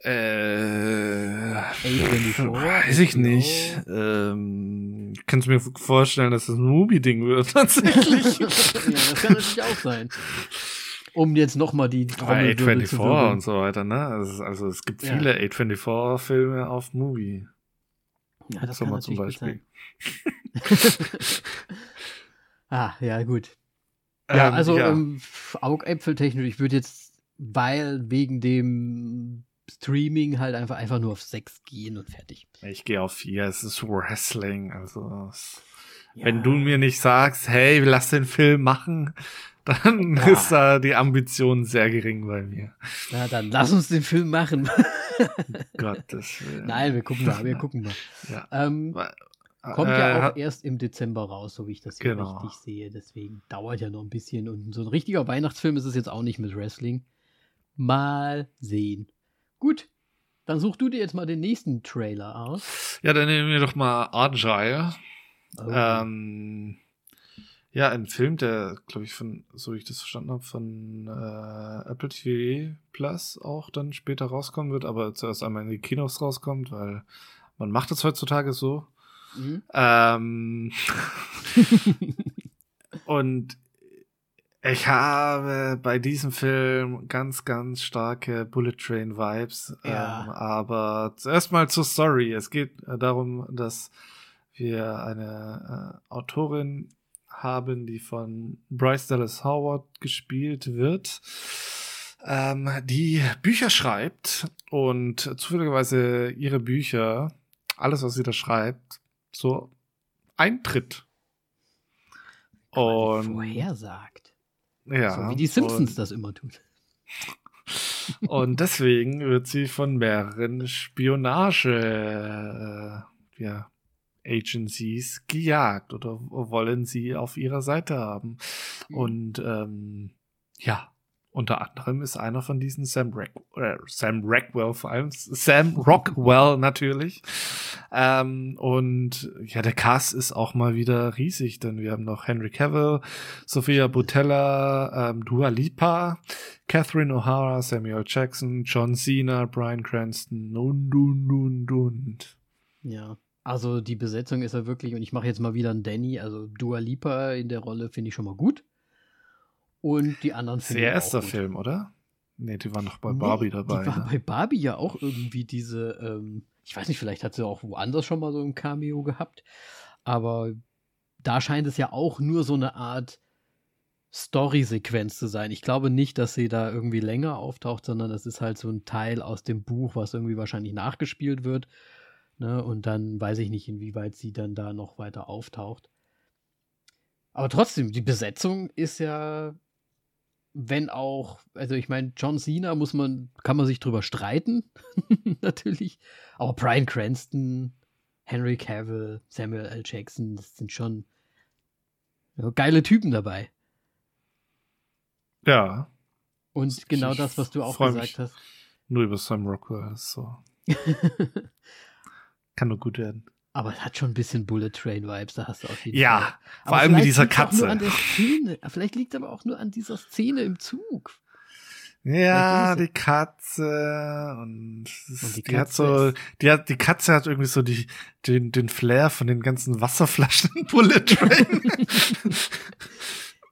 Äh, weiß ich nicht. Ähm, kannst du mir vorstellen, dass das ein Movie-Ding wird, tatsächlich? ja, das kann natürlich auch sein. Um jetzt nochmal die Trommel A24 und so weiter, ne? Also, also es gibt viele ja. A24-Filme auf Movie. Ja, das kann zum Beispiel. ah, ja, gut. Ja, ähm, also ja. Ähm, Augäpfeltechnisch, ich würde jetzt, weil wegen dem Streaming halt einfach, einfach nur auf 6 gehen und fertig. Ich gehe auf 4, es ist Wrestling, also ja. wenn du mir nicht sagst, hey, lass den Film machen, dann ja. ist da die Ambition sehr gering bei mir. Na, dann lass uns den Film machen. Gottes Willen. Nein, wir gucken mal, wir gucken mal. Ja. Ähm, kommt äh, ja auch erst im Dezember raus, so wie ich das hier genau. richtig sehe. Deswegen dauert ja noch ein bisschen. Und so ein richtiger Weihnachtsfilm ist es jetzt auch nicht mit Wrestling. Mal sehen. Gut, dann such du dir jetzt mal den nächsten Trailer aus. Ja, dann nehmen wir doch mal Agile. Oh. Ähm, ja, ein Film, der, glaube ich, von, so wie ich das verstanden habe, von äh, Apple TV Plus auch dann später rauskommen wird, aber zuerst einmal in die Kinos rauskommt, weil man macht es heutzutage so. Mhm. Ähm, und ich habe bei diesem Film ganz, ganz starke Bullet Train Vibes. Ja. Ähm, aber zuerst mal zur Story. Es geht äh, darum, dass wir eine äh, Autorin haben, die von Bryce Dallas Howard gespielt wird, ähm, die Bücher schreibt und zufälligerweise ihre Bücher, alles, was sie da schreibt, so eintritt. Und vorhersagt. Ja. So wie die Simpsons das immer tun. Und deswegen wird sie von mehreren Spionage äh, ja, Agencies gejagt oder wollen sie auf ihrer Seite haben. Mhm. Und ähm, ja, unter anderem ist einer von diesen Sam, Rack, äh, Sam Rockwell vor allem, Sam Rockwell natürlich. Ähm, und ja, der Cast ist auch mal wieder riesig, denn wir haben noch Henry Cavill, Sophia Butella, ähm, Dua Lipa, Catherine O'Hara, Samuel Jackson, John Cena, Brian Cranston und, und, und, und. Ja. Also die Besetzung ist ja wirklich, und ich mache jetzt mal wieder einen Danny, also Dua Lipa in der Rolle finde ich schon mal gut. Und die anderen finde ich. Der erste Film, oder? Nee, die war noch bei Barbie nee, dabei. Die war ne? bei Barbie ja auch irgendwie diese, ähm, ich weiß nicht, vielleicht hat sie auch woanders schon mal so ein Cameo gehabt, aber da scheint es ja auch nur so eine Art Story-Sequenz zu sein. Ich glaube nicht, dass sie da irgendwie länger auftaucht, sondern das ist halt so ein Teil aus dem Buch, was irgendwie wahrscheinlich nachgespielt wird. Ne? Und dann weiß ich nicht, inwieweit sie dann da noch weiter auftaucht. Aber trotzdem, die Besetzung ist ja, wenn auch, also ich meine, John Cena muss man, kann man sich drüber streiten, natürlich. Aber Brian Cranston, Henry Cavill, Samuel L. Jackson, das sind schon geile Typen dabei. Ja. Und genau ich das, was du auch gesagt hast. Nur über Sam Rockwell, so. Kann nur gut werden. Aber es hat schon ein bisschen Bullet Train Vibes, da hast du auf jeden ja, Fall. Ja, vor allem mit dieser Katze. Nur an der Szene. Vielleicht liegt aber auch nur an dieser Szene im Zug. Ja, die Katze und, und die, die Katze hat so, die hat, die Katze hat irgendwie so die, den, den Flair von den ganzen Wasserflaschen Bullet Train.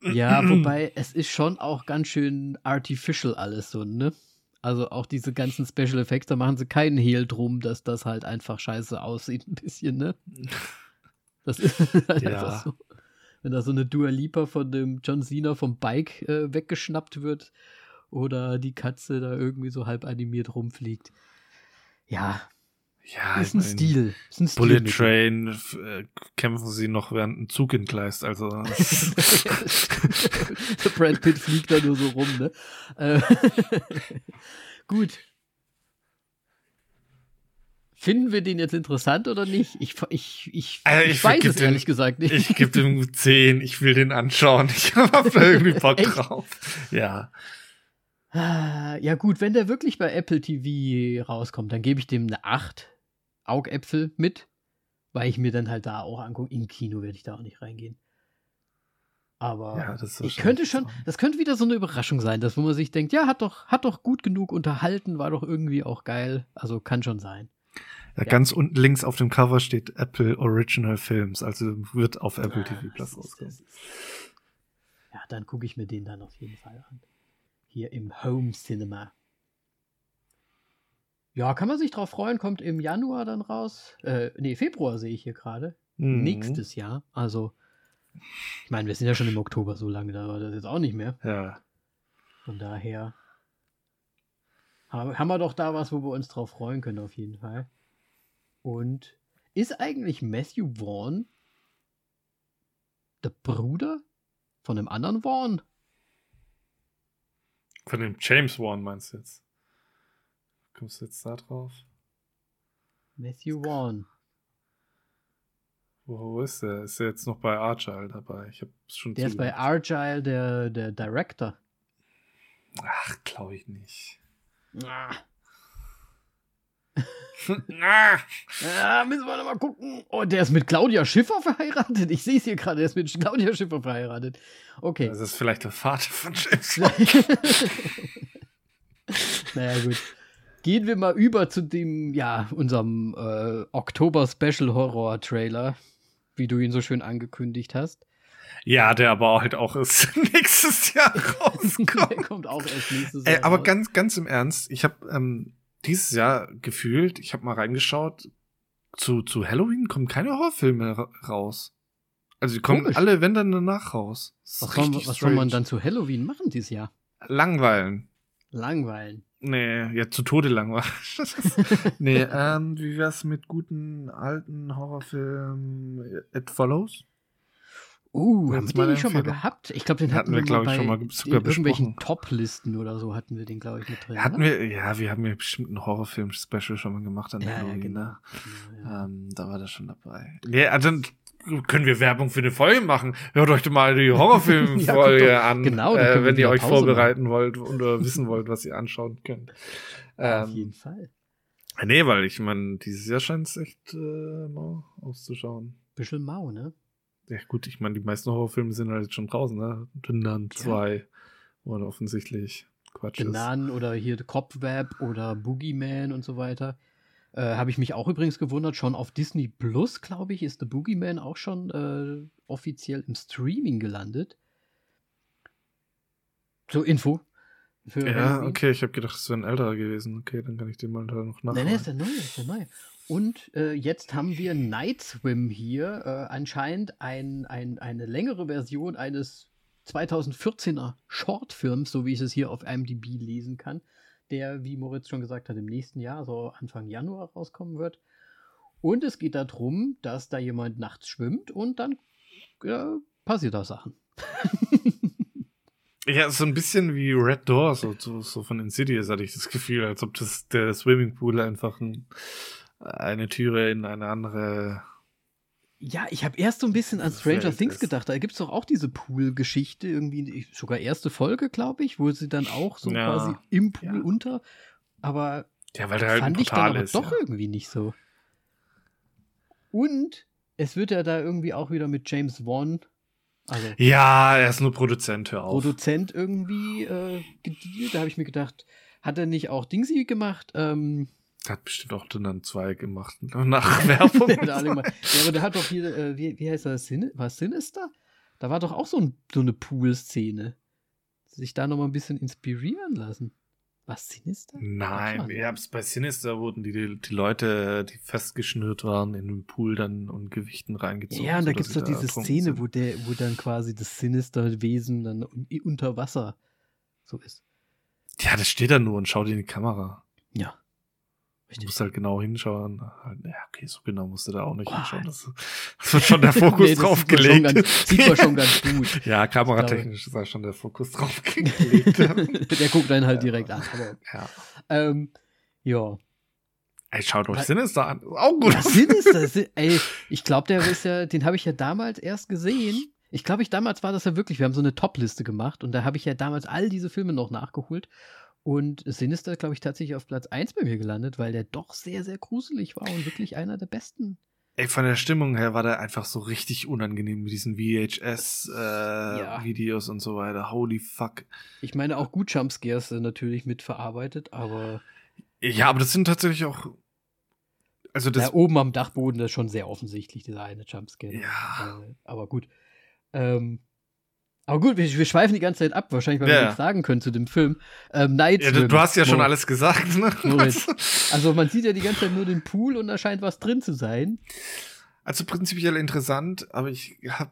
ja, wobei es ist schon auch ganz schön artificial alles so, ne? Also auch diese ganzen Special Effects, da machen sie keinen Hehl drum, dass das halt einfach scheiße aussieht, ein bisschen, ne? Das ist halt ja. einfach so. Wenn da so eine Dua Lipa von dem John Cena vom Bike äh, weggeschnappt wird oder die Katze da irgendwie so halb animiert rumfliegt. Ja, ja, ist ein mein, Stil. Ist ein Stil Bullet Train äh, kämpfen sie noch während ein Zug entgleist, also. Brad Pitt fliegt da nur so rum, ne? Äh, gut. Finden wir den jetzt interessant oder nicht? Ich, ich, ich, also ich, ich weiß es den, ehrlich gesagt nicht. Ich gebe dem 10, ich will den anschauen. Ich habe da irgendwie Bock drauf. Ja. Ah, ja, gut, wenn der wirklich bei Apple TV rauskommt, dann gebe ich dem eine 8 Augäpfel mit, weil ich mir dann halt da auch angucke. Im Kino werde ich da auch nicht reingehen. Aber Ja, das ist ich könnte schon, so. das könnte wieder so eine Überraschung sein, dass wo man sich denkt, ja, hat doch, hat doch gut genug unterhalten, war doch irgendwie auch geil. Also kann schon sein. Ja, Ja. ganz unten links auf dem Cover steht Apple Original Films, also wird auf Apple Ah, TV Plus rauskommen. Ja, dann gucke ich mir den dann auf jeden Fall an. Hier im Home Cinema. Ja, kann man sich drauf freuen, kommt im Januar dann raus. Äh, nee, Februar sehe ich hier gerade. Mhm. Nächstes Jahr. Also, ich meine, wir sind ja schon im Oktober, so lange dauert das jetzt auch nicht mehr. Ja. Von daher haben haben wir doch da was, wo wir uns drauf freuen können, auf jeden Fall. Und ist eigentlich Matthew Vaughn der Bruder von einem anderen Vaughn? Von dem James Wan meinst du jetzt? Kommst du jetzt da drauf? Matthew Vaughn. Wo, wo ist der? Ist der jetzt noch bei Argyle dabei? Ich habe schon Der ist bei. Argyle der, der Director. Ach, glaube ich nicht. Ah, ah, Ja, müssen wir noch mal gucken. Oh, der ist mit Claudia Schiffer verheiratet. Ich sehe es hier gerade, der ist mit Claudia Schiffer verheiratet. Okay. das ist vielleicht der Vater von James Wan. naja, gut. Gehen wir mal über zu dem, ja, unserem äh, Oktober-Special-Horror-Trailer, wie du ihn so schön angekündigt hast. Ja, der aber halt auch ist nächstes Jahr Der rauskommt. kommt auch erst nächstes Ey, Jahr. aber raus. ganz, ganz im Ernst, ich habe ähm, dieses Jahr gefühlt, ich habe mal reingeschaut, zu, zu Halloween kommen keine Horrorfilme ra raus. Also die kommen Komisch. alle, wenn dann danach raus. Was, soll, was soll man dann zu Halloween machen dieses Jahr? Langweilen. Langweilen. Nee, ja, zu Tode langweilen. nee, ähm, wie wär's mit guten alten Horrorfilmen It Follows? Uh, haben wir den nicht schon mal gehabt? Ich glaube, den Hatten hatten, wir, wir, glaub mal ich, schon mal in sogar irgendwelchen besprochen. Top-Listen oder so hatten wir den, glaube ich, mit drin. Hatten oder? wir, ja, wir haben ja bestimmt ein Horrorfilm-Special schon mal gemacht an Ja, ja, Halloween, genau. ne? Genau, ja. Ähm, da war das schon dabei. Nee, also können wir Werbung für eine Folge machen. Hört euch doch mal die Horrorfilm-Folge Ja, an, Genau, äh, wenn ihr euch Pause vorbereiten wollt oder wissen wollt, was ihr anschauen könnt. Auf Ähm, jeden Fall. nee, weil ich meine, dieses Jahr scheint es echt äh, mau auszuschauen. Bisschen mau, ne? Ja gut, ich meine, die meisten Horrorfilme sind halt jetzt schon draußen, ne? Dünnern Ja. 2 oder offensichtlich Quatsch. Genan oder hier Cobweb oder Boogeyman und so weiter. Äh, Habe ich mich auch übrigens gewundert, schon auf Disney Plus, glaube ich, ist The Boogeyman auch schon äh, offiziell im Streaming gelandet. Zur Info. Ja, okay, ich habe gedacht, es wäre ein älterer gewesen. Okay, dann kann ich den mal da noch Nein, nachholen. nein, ist der neue, ist der neue. Und äh, jetzt haben wir Night Swim hier. Äh, anscheinend ein, ein, eine längere Version eines 2014er Shortfilms, so wie ich es hier auf IMDb lesen kann, der, wie Moritz schon gesagt hat, im nächsten Jahr, so Anfang Januar rauskommen wird. Und es geht darum, dass da jemand nachts schwimmt und dann äh, passiert da Sachen. Ja, so ein bisschen wie Red Door, so, so, so von Insidious hatte ich das Gefühl, als ob das der Swimmingpool einfach ein, eine Türe in eine andere. Ja, ich habe erst so ein bisschen an Stranger Things ist- gedacht. Da gibt es doch auch diese Pool-Geschichte, irgendwie, sogar erste Folge, glaube ich, wo sie dann auch so Ja. quasi im Pool Ja. unter. Aber Ja, weil der halt fand ein ich dann ist. doch ja. irgendwie nicht so. Und es wird ja da irgendwie auch wieder mit James Wan, also ja, er ist nur Produzent, hör auf. Produzent irgendwie äh, gedealt. Da habe ich mir gedacht, hat er nicht auch Dingsy gemacht? Ähm, hat bestimmt auch dann zwei gemacht. Nach Werbung. Ja, aber der hat doch hier, äh, wie, wie heißt das, Sin war Sinister? Da war doch auch so, ein, so eine Pool-Szene. Sich da noch mal ein bisschen inspirieren lassen. Was Sinister? Nein, ja, bei Sinister wurden die, die, die Leute, die festgeschnürt waren, in den Pool dann und Gewichten reingezogen. Ja, und da gibt es doch diese Szene, sind. wo, der, wo dann quasi das Sinister-Wesen dann un unter Wasser so ist. Ja, das steht da nur und schaut in die Kamera. Ja. Du Richtig. musst halt genau hinschauen. Halt, Ja, okay, so genau musst du da auch nicht Boah. hinschauen. Das, das wird schon der Fokus Nee, drauf sieht man schon gelegt. ganz- sieht man schon ganz gut. Ja, kameratechnisch ist da schon der Fokus drauf gelegt. der guckt einen halt direkt an. Ja. ähm, ja. Ey, schaut euch Sinister an. Auch gut. Sinister? Si- Ey, ich glaube, der ist ja, den habe ich ja damals erst gesehen. Ich glaube, ich damals war das ja wirklich. Wir haben so eine Top-Liste gemacht und da habe ich ja damals all diese Filme noch nachgeholt. Und Sinister, glaube ich, tatsächlich auf Platz 1 bei mir gelandet, weil der doch sehr, sehr gruselig war und wirklich einer der besten. Ey, von der Stimmung her war der einfach so richtig unangenehm mit diesen VHS-Videos äh, Ja. und so weiter. Holy fuck. Ich meine, auch gut Jumpscares äh, natürlich mitverarbeitet, aber Ja, aber das sind tatsächlich auch. Also das. da oben am Dachboden das ist schon sehr offensichtlich, dieser eine Jumpscare. Ja. Äh, aber gut. Ähm, aber gut, wir, wir schweifen die ganze Zeit ab, wahrscheinlich, weil Ja. wir nichts sagen können zu dem Film. Ähm, Night Ja, du, du hast ja schon Mo- alles gesagt, ne? Moritz. Also man sieht ja die ganze Zeit nur den Pool und da scheint was drin zu sein. Also prinzipiell interessant, aber ich habe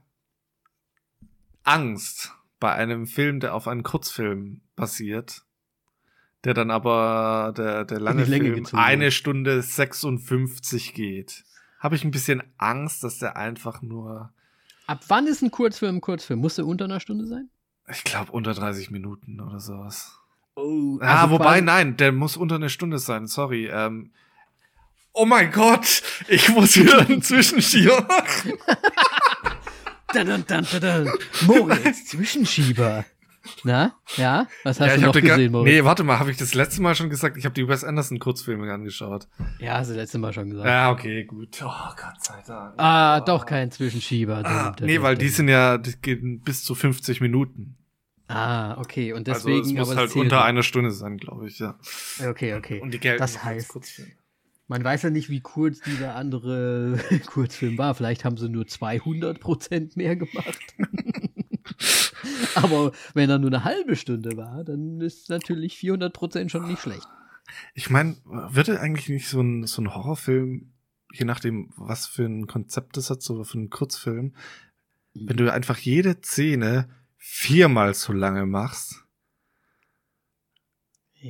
Angst bei einem Film, der auf einen Kurzfilm basiert, der dann aber der, der lange Film gezogen eine. Stunde 56 geht. Habe ich ein bisschen Angst, dass der einfach nur, Ab wann ist ein Kurzfilm ein Kurzfilm? Muss der unter einer Stunde sein? ich glaube, unter 30 Minuten oder sowas. Oh, Ah, wobei, nein, der muss unter eine Stunde sein, sorry. Ähm, oh mein Gott, ich muss wieder einen Zwischenschieber machen. Dun, dun, dun, dun. Moritz, Zwischenschieber. Na, ja? Was hast Ja, du ich noch gesehen, Moritz? Nee, warte mal, habe ich das letzte Mal schon gesagt? Ich habe die Wes Anderson Kurzfilme angeschaut. Ja, hast du letztes Mal schon gesagt. Ja, okay, gut. Oh, Gott sei Dank. Ah, doch kein Zwischenschieber. Ah, nee, weil die sind ja, die gehen bis zu 50 Minuten. Ah, okay. Und also deswegen, es muss aber halt unter einer Stunde sein, glaube ich, ja. Okay, okay. Und die gelten Das heißt- Kurzfilme. Man weiß ja nicht, wie kurz dieser andere Kurzfilm war. Vielleicht haben sie nur 200% mehr gemacht. Aber wenn er nur eine halbe Stunde war, dann ist natürlich 400% schon nicht schlecht. Ich meine, würde eigentlich nicht so ein, so ein Horrorfilm, je nachdem, was für ein Konzept das hat, so für einen Kurzfilm, wenn du einfach jede Szene viermal so lange machst,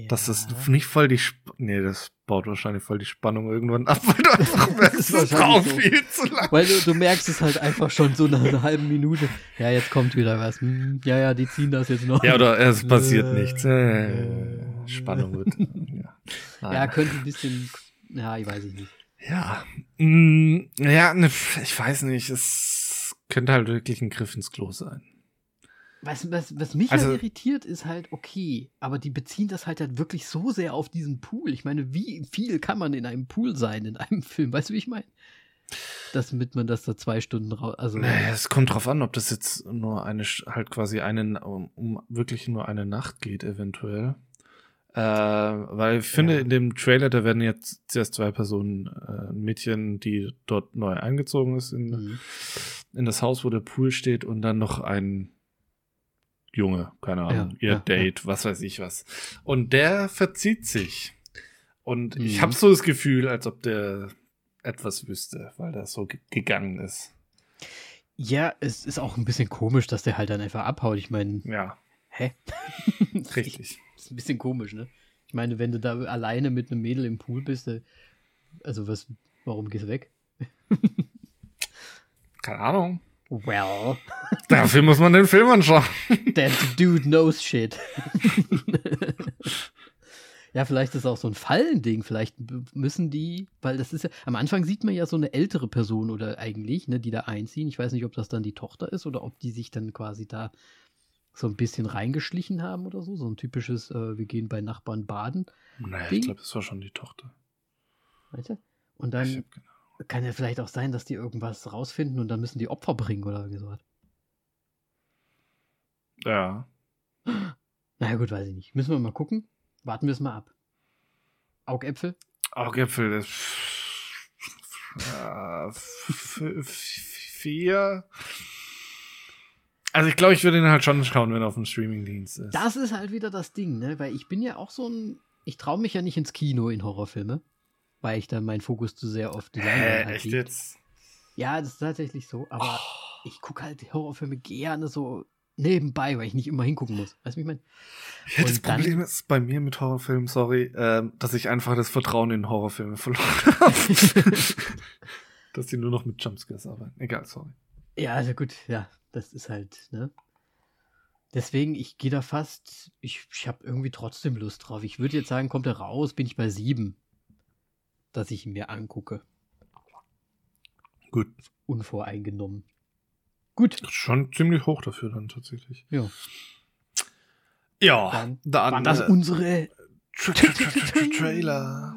dass das Ja. nicht voll die, Sp nee, das baut wahrscheinlich voll die Spannung irgendwann ab, weil du einfach merkst, es wahrscheinlich braucht so. viel zu lang. Weil du, du merkst es halt einfach schon so nach einer halben Minute. Ja, jetzt kommt wieder was. Hm, ja, ja, die ziehen das jetzt noch. Ja, oder es passiert Äh, nichts. Äh, Spannung wird. Ja, Ja, könnte ein bisschen. Ja, ich weiß ich nicht. ja. Mm, ja, ne, ich weiß nicht. Es könnte halt wirklich ein Griff ins Klo sein. Was, was, was mich Also- halt irritiert, ist halt, okay, aber die beziehen das halt, halt wirklich so sehr auf diesen Pool. Ich meine, wie viel kann man in einem Pool sein, in einem Film? Weißt du, wie ich meine? Damit man das da zwei Stunden raus. Also, Naja, es kommt drauf an, ob das jetzt nur eine, halt quasi eine, um, um wirklich nur eine Nacht geht, eventuell. Äh, weil ich finde, Ja. in dem Trailer, da werden jetzt zuerst zwei Personen, äh, ein Mädchen, die dort neu eingezogen ist in, Mhm. in das Haus, wo der Pool steht, und dann noch ein Junge, keine Ahnung, Ja, ihr ja, Date, was weiß ich was. Und der verzieht sich. Und ich Mhm. habe so das Gefühl, als ob der etwas wüsste, weil der so ge gegangen ist. Ja, es ist auch ein bisschen komisch, dass der halt dann einfach abhaut. Ich meine, Ja, hä? richtig. ist ein bisschen komisch, ne? Ich meine, wenn du da alleine mit einem Mädel im Pool bist, äh, also was, warum gehst du weg? Keine Ahnung. Well, Dafür muss man den Film anschauen. that dude knows shit. ja, vielleicht ist es auch so ein Fallending. Vielleicht müssen die, weil das ist ja, am Anfang sieht man ja so eine ältere Person oder eigentlich, ne, die da einziehen. Ich weiß nicht, ob das dann die Tochter ist oder ob die sich dann quasi da so ein bisschen reingeschlichen haben oder so. So ein typisches, äh, wir gehen bei Nachbarn baden. Naja, Ding. ich glaube, das war schon die Tochter. Weißt du? Und dann. Kann ja vielleicht auch sein, dass die irgendwas rausfinden und dann müssen die Opfer bringen oder sowas. Ja. Naja, gut, weiß ich nicht. Müssen wir mal gucken. Warten wir es mal ab. Augäpfel? Augäpfel, das. Ja, vier. Also ich glaube, ich würde ihn halt schon schauen, wenn er auf dem Streamingdienst ist. Das ist halt wieder das Ding, ne? Weil ich bin ja auch so ein. Ich traue mich ja nicht ins Kino in Horrorfilme, weil ich dann meinen Fokus zu sehr auf die Hä, Leinwand halt echt liegt. jetzt? Ja, das ist tatsächlich so. Aber Oh. ich gucke halt Horrorfilme gerne so nebenbei, weil ich nicht immer hingucken muss. Weißt du, wie ich meine? Ja, das dann- Problem ist bei mir mit Horrorfilmen, sorry, ähm, dass ich einfach das Vertrauen in Horrorfilme verloren habe. dass die nur noch mit Jumpscares arbeiten. Egal, sorry. Ja, also gut, ja, das ist halt, ne? Deswegen, ich gehe da fast, ich, ich habe irgendwie trotzdem Lust drauf. Ich würde jetzt sagen, kommt er raus, bin ich bei sieben, dass ich ihn mir angucke. Gut. Unvoreingenommen. Gut. Schon ziemlich hoch dafür dann tatsächlich. Ja. Ja, Dann, dann das äh, unsere Tra Tra Tra Trailer.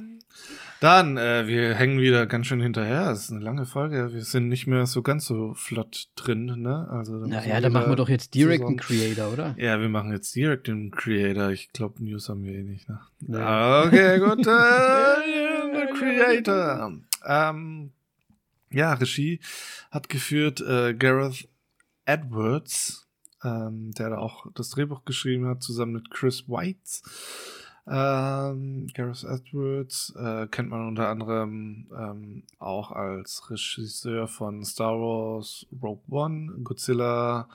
Dann, äh, wir hängen wieder ganz schön hinterher. Es ist eine lange Folge. Wir sind nicht mehr so ganz so flott drin, ne? Also, da Naja, dann machen wir doch jetzt direkt einen zusammen- Creator, oder? Ja, wir machen jetzt direkt den Creator. Ich glaube, News haben wir eh nicht, ne? Nee. Ah, Okay, gut. Äh, Creator. Ähm, ja, Regie hat geführt äh, Gareth Edwards, ähm, der da auch das Drehbuch geschrieben hat, zusammen mit Chris White. Ähm, Gareth Edwards äh, kennt man unter anderem ähm, auch als Regisseur von Star Wars, Rogue One, Godzilla,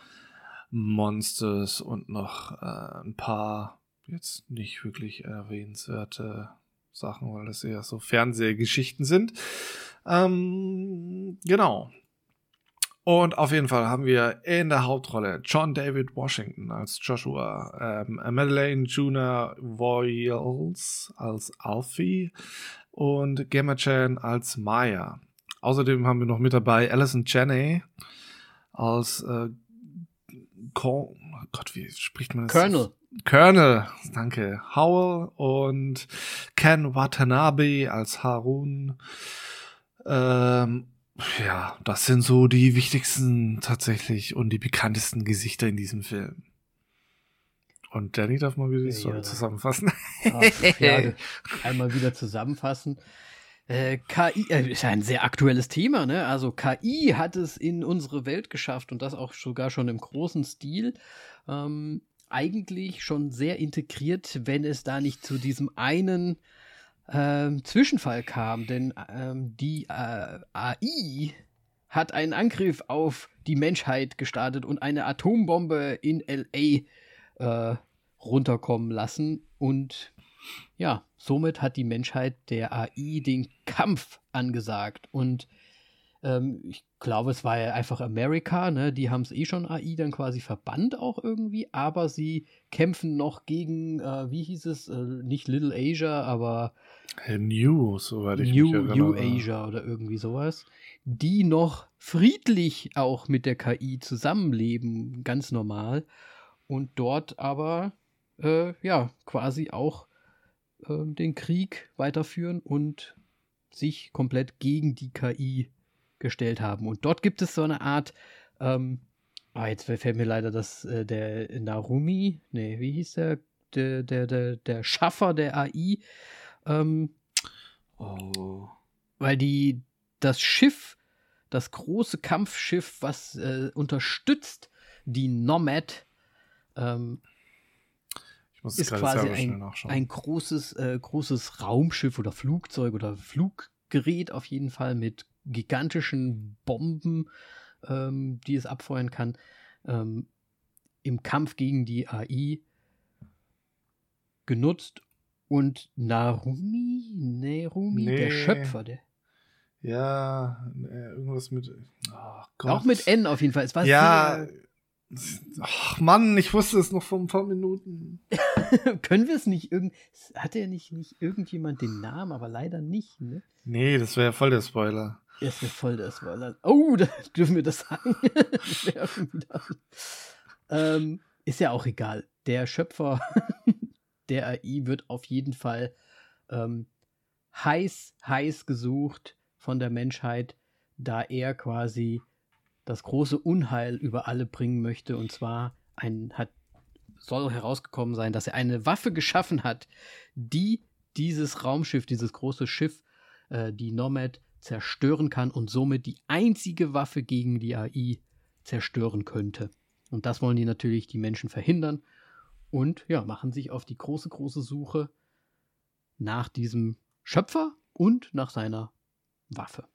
Monsters und noch äh, ein paar jetzt nicht wirklich erwähnenswerte Sachen, weil das eher so Fernsehgeschichten sind. Ähm, genau. Und auf jeden Fall haben wir in der Hauptrolle John David Washington als Joshua, ähm, Madeleine Juna Voiles als Alfie und Gemma Chan als Maya. Außerdem haben wir noch mit dabei Alison Janney als äh, Col oh Gott, wie spricht man das? Colonel. Colonel, danke. Howell und Ken Watanabe als Harun. Ähm, ja, das sind so die wichtigsten tatsächlich und die bekanntesten Gesichter in diesem Film. Und Danny darf mal wieder die Ja. Story zusammenfassen. Ach, ja, einmal wieder zusammenfassen. Äh, KI äh, ist ja ein sehr aktuelles Thema, ne? Also KI hat es in unsere Welt geschafft und das auch sogar schon im großen Stil. Ähm, eigentlich schon sehr integriert, wenn es da nicht zu diesem einen ähm, Zwischenfall kam, denn ähm, die äh, AI hat einen Angriff auf die Menschheit gestartet und eine Atombombe in LA äh, runterkommen lassen und ja, somit hat die Menschheit der AI den Kampf angesagt. Und ähm, ich glaube, es war ja einfach Amerika, ne? Die haben es eh schon AI dann quasi verbannt auch irgendwie, aber sie kämpfen noch gegen, äh, wie hieß es, äh, nicht Little Asia, aber Äh, New, soweit ich New, mich erinnere. New Asia oder irgendwie sowas, die noch friedlich auch mit der KI zusammenleben, ganz normal. Und dort aber, äh, ja, quasi auch äh, den Krieg weiterführen und sich komplett gegen die KI gestellt haben. Und dort gibt es so eine Art, ähm, ah, jetzt fällt mir leider das, äh, der Narumi, nee, wie hieß der, der, der, der, der Schaffer der AI, ähm, Oh. weil die das Schiff, das große Kampfschiff, was äh, unterstützt die Nomad, ähm, ist quasi ein, ein großes, äh, großes Raumschiff oder Flugzeug oder Fluggerät auf jeden Fall mit gigantischen Bomben, ähm, die es abfeuern kann, ähm, im Kampf gegen die AI genutzt. Und Narumi, Nerumi, der Nee. Schöpfer, der, ja, äh, irgendwas mit. Oh auch mit N auf jeden Fall. Es war Ja. Ach Mann, ich wusste es noch vor ein paar Minuten. können wir es nicht irgend, hat er nicht, nicht irgendjemand den Namen, aber leider nicht, ne? Nee, das wäre ja voll der Spoiler. Ist mir voll der Spoiler. Oh, da dürfen wir das sagen. Das ähm, ist ja auch egal. Der Schöpfer der AI wird auf jeden Fall ähm, heiß, heiß gesucht von der Menschheit, da er quasi das große Unheil über alle bringen möchte. Und zwar ein, hat, soll herausgekommen sein, dass er eine Waffe geschaffen hat, die dieses Raumschiff, dieses große Schiff, äh, die Nomad, zerstören kann und somit die einzige Waffe gegen die AI zerstören könnte. Und das wollen die natürlich die Menschen verhindern und ja, machen sich auf die große, große Suche nach diesem Schöpfer und nach seiner Waffe.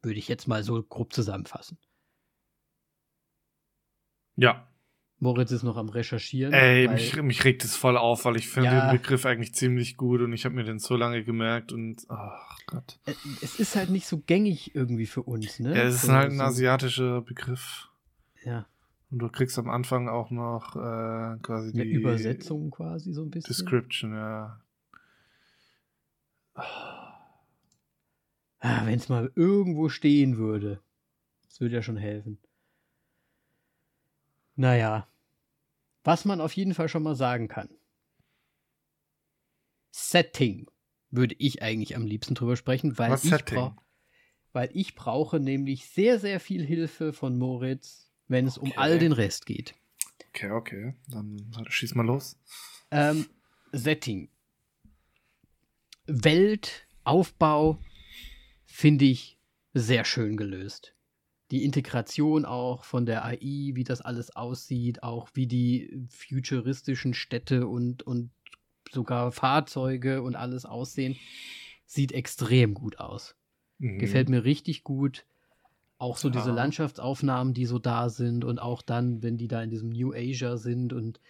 Würde ich jetzt mal so grob zusammenfassen. Ja. Moritz ist noch am Recherchieren. Ey, mich, mich regt es voll auf, weil ich finde Ja. den Begriff eigentlich ziemlich gut und ich habe mir den so lange gemerkt und ach Gott. äh, es ist halt nicht so gängig irgendwie für uns, ne? Ja, es ist so, halt ein asiatischer Begriff. Ja, Und du kriegst am Anfang auch noch äh, quasi eine die Übersetzung quasi so ein bisschen. Description, ja. Ah, Wenn es mal irgendwo stehen würde. Das würde ja schon helfen. Naja. Was man auf jeden Fall schon mal sagen kann. Setting würde ich eigentlich am liebsten drüber sprechen, weil Was ich, Setting? bra weil ich brauche nämlich sehr, sehr viel Hilfe von Moritz, wenn es um Okay. all den Rest geht. Okay, okay. Dann schieß mal los. Ähm, Setting. Weltaufbau finde ich sehr schön gelöst. Die Integration auch von der AI, wie das alles aussieht, auch wie die futuristischen Städte und, und sogar Fahrzeuge und alles aussehen, sieht extrem gut aus. Mhm. Gefällt mir richtig gut. Auch so diese Ja. Landschaftsaufnahmen, die so da sind und auch dann, wenn die da in diesem New Asia sind und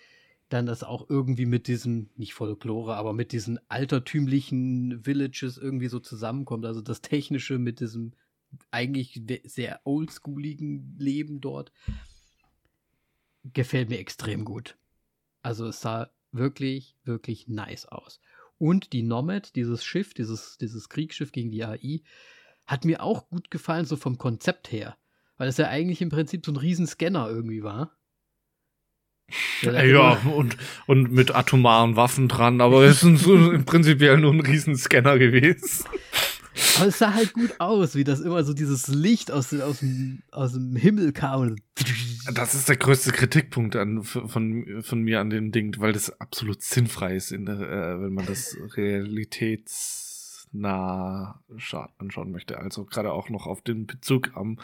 dann das auch irgendwie mit diesem, nicht Folklore, aber mit diesen altertümlichen Villages irgendwie so zusammenkommt. Also das Technische mit diesem eigentlich sehr oldschooligen Leben dort. Gefällt mir extrem gut. Also es sah wirklich, wirklich nice aus. Und die Nomad, dieses Schiff, dieses, dieses Kriegsschiff gegen die AI, hat mir auch gut gefallen, so vom Konzept her. Weil es ja eigentlich im Prinzip so ein Riesenscanner irgendwie war. Ja, und, und mit atomaren Waffen dran, aber es ist so im Prinzip ja nur ein Riesenscanner gewesen. Aber es sah halt gut aus, wie das immer so dieses Licht aus, aus, dem, aus dem Himmel kam. Das ist der größte Kritikpunkt an, von, von mir an dem Ding, weil das absolut sinnfrei ist, in äh, wenn man das realitätsnah scha- anschauen möchte. Also gerade auch noch auf den Bezug am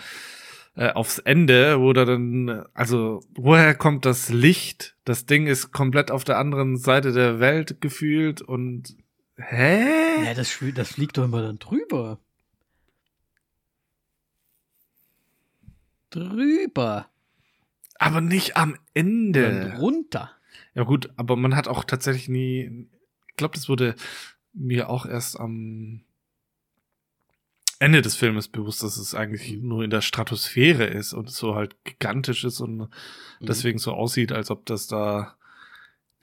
äh, aufs Ende, wo da dann, also woher kommt das Licht? Das Ding ist komplett auf der anderen Seite der Welt gefühlt und hä? Ja, das, das fliegt doch immer dann drüber. Drüber. Aber nicht am Ende. runter. Ja gut, aber man hat auch tatsächlich nie, ich glaube, das wurde mir auch erst am Ende des Filmes bewusst, dass es eigentlich nur in der Stratosphäre ist und so halt gigantisch ist und Mhm. deswegen so aussieht, als ob das da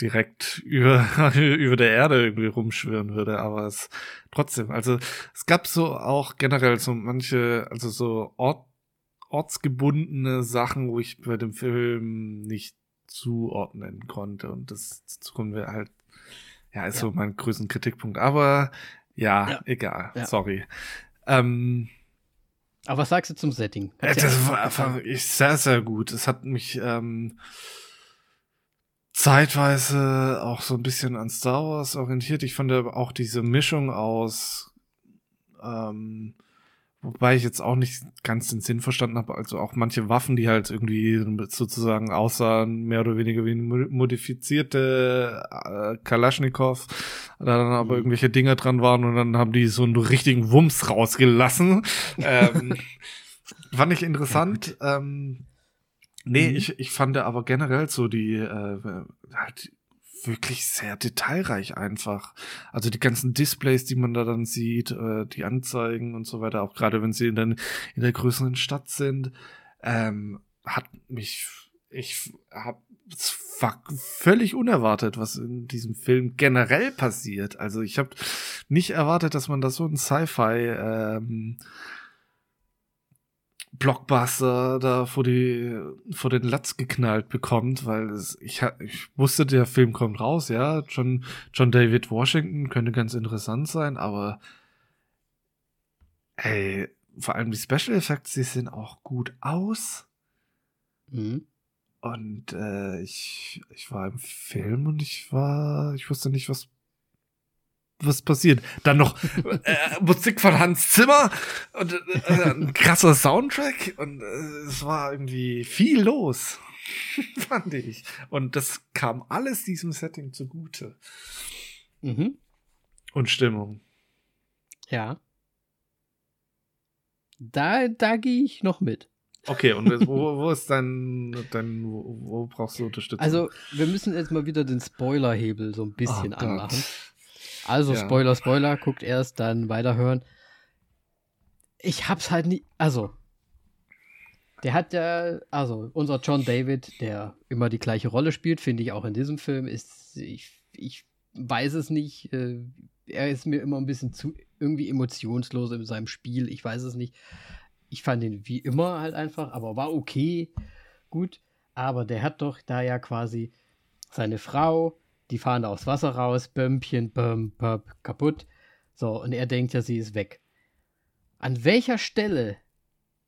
direkt über, über der Erde irgendwie rumschwirren würde, aber es trotzdem, also es gab so auch generell so manche, also so Ort, ortsgebundene Sachen, wo ich bei dem Film nicht zuordnen konnte und das kommen wir halt, ja, ist Ja. so mein größten Kritikpunkt, aber ja, Ja. egal, Ja. sorry. Ähm, Aber was sagst du zum Setting? äh, Hat's dir das war einfach ich, sehr, sehr gut. Es hat mich ähm, zeitweise auch so ein bisschen an Star Wars orientiert. Ich fand aber auch diese Mischung aus, ähm, wobei ich jetzt auch nicht ganz den Sinn verstanden habe, also auch manche Waffen, die halt irgendwie sozusagen aussahen, mehr oder weniger wie modifizierte äh, Kalaschnikow, da dann aber Mhm. irgendwelche Dinger dran waren und dann haben die so einen richtigen Wumms rausgelassen. ähm, fand ich interessant. ähm, nee, Mhm. ich, ich fand aber generell so die äh, halt wirklich sehr detailreich einfach. Also die ganzen Displays, die man da dann sieht, äh, die Anzeigen und so weiter, auch gerade wenn sie in, den, in der größeren Stadt sind, ähm, hat mich, ich hab, es war völlig unerwartet, was in diesem Film generell passiert. Also ich habe nicht erwartet, dass man da so ein Sci-Fi ähm, Blockbuster da vor die vor den Latz geknallt bekommt, weil es, ich, ich wusste, der Film kommt raus, ja, John, John David Washington könnte ganz interessant sein, aber ey, vor allem die Special Effects, die sehen auch gut aus Mhm. und äh, ich, ich war im Film und ich war, ich wusste nicht, was was passiert. Dann noch äh, Musik von Hans Zimmer und äh, ein krasser Soundtrack und äh, es war irgendwie viel los, fand ich. Und das kam alles diesem Setting zugute. Mhm. Und Stimmung. Ja. Da, da gehe ich noch mit. Okay, und wo, wo ist dein, dein wo, wo brauchst du Unterstützung? Also, wir müssen jetzt mal wieder den Spoilerhebel so ein bisschen Oh anmachen. Also, Ja. Spoiler, Spoiler, guckt erst, dann weiterhören. Ich hab's halt nie. Also, der hat ja, also, unser John David, der immer die gleiche Rolle spielt, finde ich auch in diesem Film, ist, ich, ich weiß es nicht. Äh, er ist mir immer ein bisschen zu irgendwie emotionslos in seinem Spiel. Ich weiß es nicht. Ich fand ihn wie immer halt einfach, aber war okay. Gut. Aber der hat doch da ja quasi seine Frau, die fahren da aufs Wasser raus, Bömpchen, Böm, Böp, kaputt. So, und er denkt ja, sie ist weg. An welcher Stelle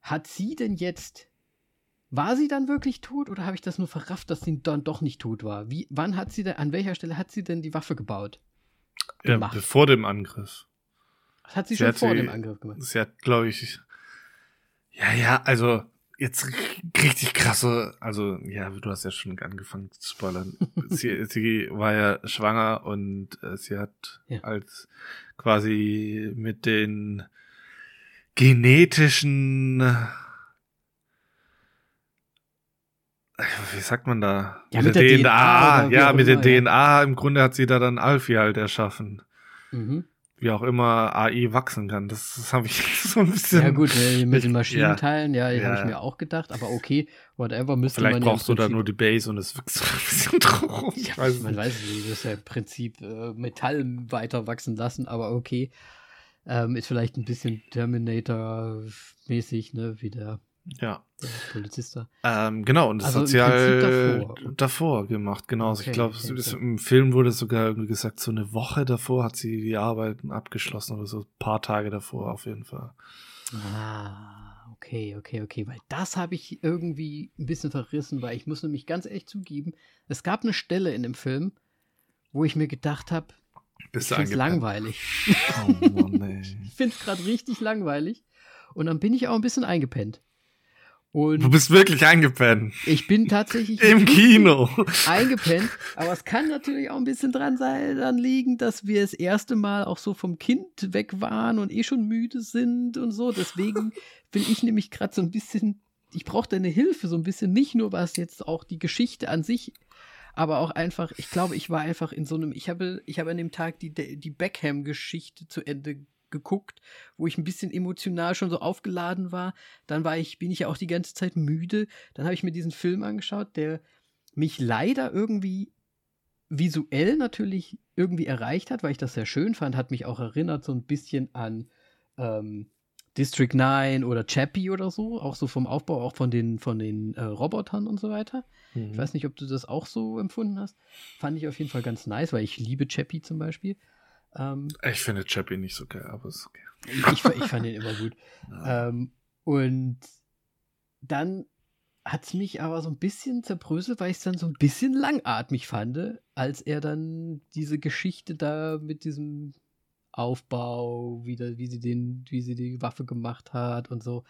hat sie denn jetzt war sie dann wirklich tot oder habe ich das nur verrafft, dass sie dann doch nicht tot war? Wie, wann hat sie denn, an welcher Stelle hat sie denn die Waffe gebaut? Ja, vor dem Angriff. Das hat sie, sie schon hat vor sie, dem Angriff gemacht. Sie hat, glaube ich, ja, ja, also jetzt richtig krasse, also ja, du hast ja schon angefangen zu spoilern. sie, sie war ja schwanger und äh, sie hat ja. als quasi mit den genetischen wie sagt man da? Ja, mit, mit der, der, DNA. DNA ja, mit der DNA. Im Grunde hat sie da dann Alfie halt erschaffen. Mhm. Wie auch immer AI wachsen kann. Das, das habe ich so ein bisschen. Ja, gut, äh, mit den Maschinenteilen, ja, ja, ja. habe ich mir auch gedacht. Aber okay, whatever müsste Vielleicht man brauchst ja du da nur die Base und es wächst so ein bisschen drum. Ja, weiß man nicht. weiß nicht, das ist ja im Prinzip äh, Metall weiter wachsen lassen, aber okay. Ähm, ist vielleicht ein bisschen Terminator-mäßig, ne, wie der ja. Der Polizist da. Ähm, genau, und das also sozial davor. davor. gemacht, genau. Also okay, ich glaube, okay, im Film wurde sogar irgendwie gesagt, so eine Woche davor hat sie die Arbeiten abgeschlossen oder so ein paar Tage davor auf jeden Fall. Ah, okay, okay, okay. Weil das habe ich irgendwie ein bisschen verrissen, weil ich muss nämlich ganz ehrlich zugeben, es gab eine Stelle in dem Film, wo ich mir gedacht habe, ich finde es langweilig. Oh Mann, ich finde es gerade richtig langweilig. Und dann bin ich auch ein bisschen eingepennt. Und du bist wirklich eingepennt. Ich bin tatsächlich im Kino eingepennt, aber es kann natürlich auch ein bisschen dran sein, dann liegen, dass wir das erste Mal auch so vom Kind weg waren und eh schon müde sind und so. Deswegen bin ich nämlich gerade so ein bisschen, ich brauche deine Hilfe so ein bisschen, nicht nur was jetzt auch die Geschichte an sich, aber auch einfach, ich glaube, ich war einfach in so einem, ich habe, ich habe an dem Tag die, die Beckham-Geschichte zu Ende geguckt, wo ich ein bisschen emotional schon so aufgeladen war. Dann war ich, bin ich ja auch die ganze Zeit müde. Dann habe ich mir diesen Film angeschaut, der mich leider irgendwie visuell natürlich irgendwie erreicht hat, weil ich das sehr schön fand, hat mich auch erinnert so ein bisschen an ähm, District 9 oder Chappie oder so, auch so vom Aufbau, auch von den, von den äh, Robotern und so weiter. Mhm. Ich weiß nicht, ob du das auch so empfunden hast. Fand ich auf jeden Fall ganz nice, weil ich liebe Chappie zum Beispiel. Ähm, ich finde Chappie nicht so geil, aber ist okay. Ich, ich fand ihn immer gut. ähm, und dann hat es mich aber so ein bisschen zerbröselt, weil ich es dann so ein bisschen langatmig fand, als er dann diese Geschichte da mit diesem Aufbau, wie, da, wie, sie den, wie sie die Waffe gemacht hat und so.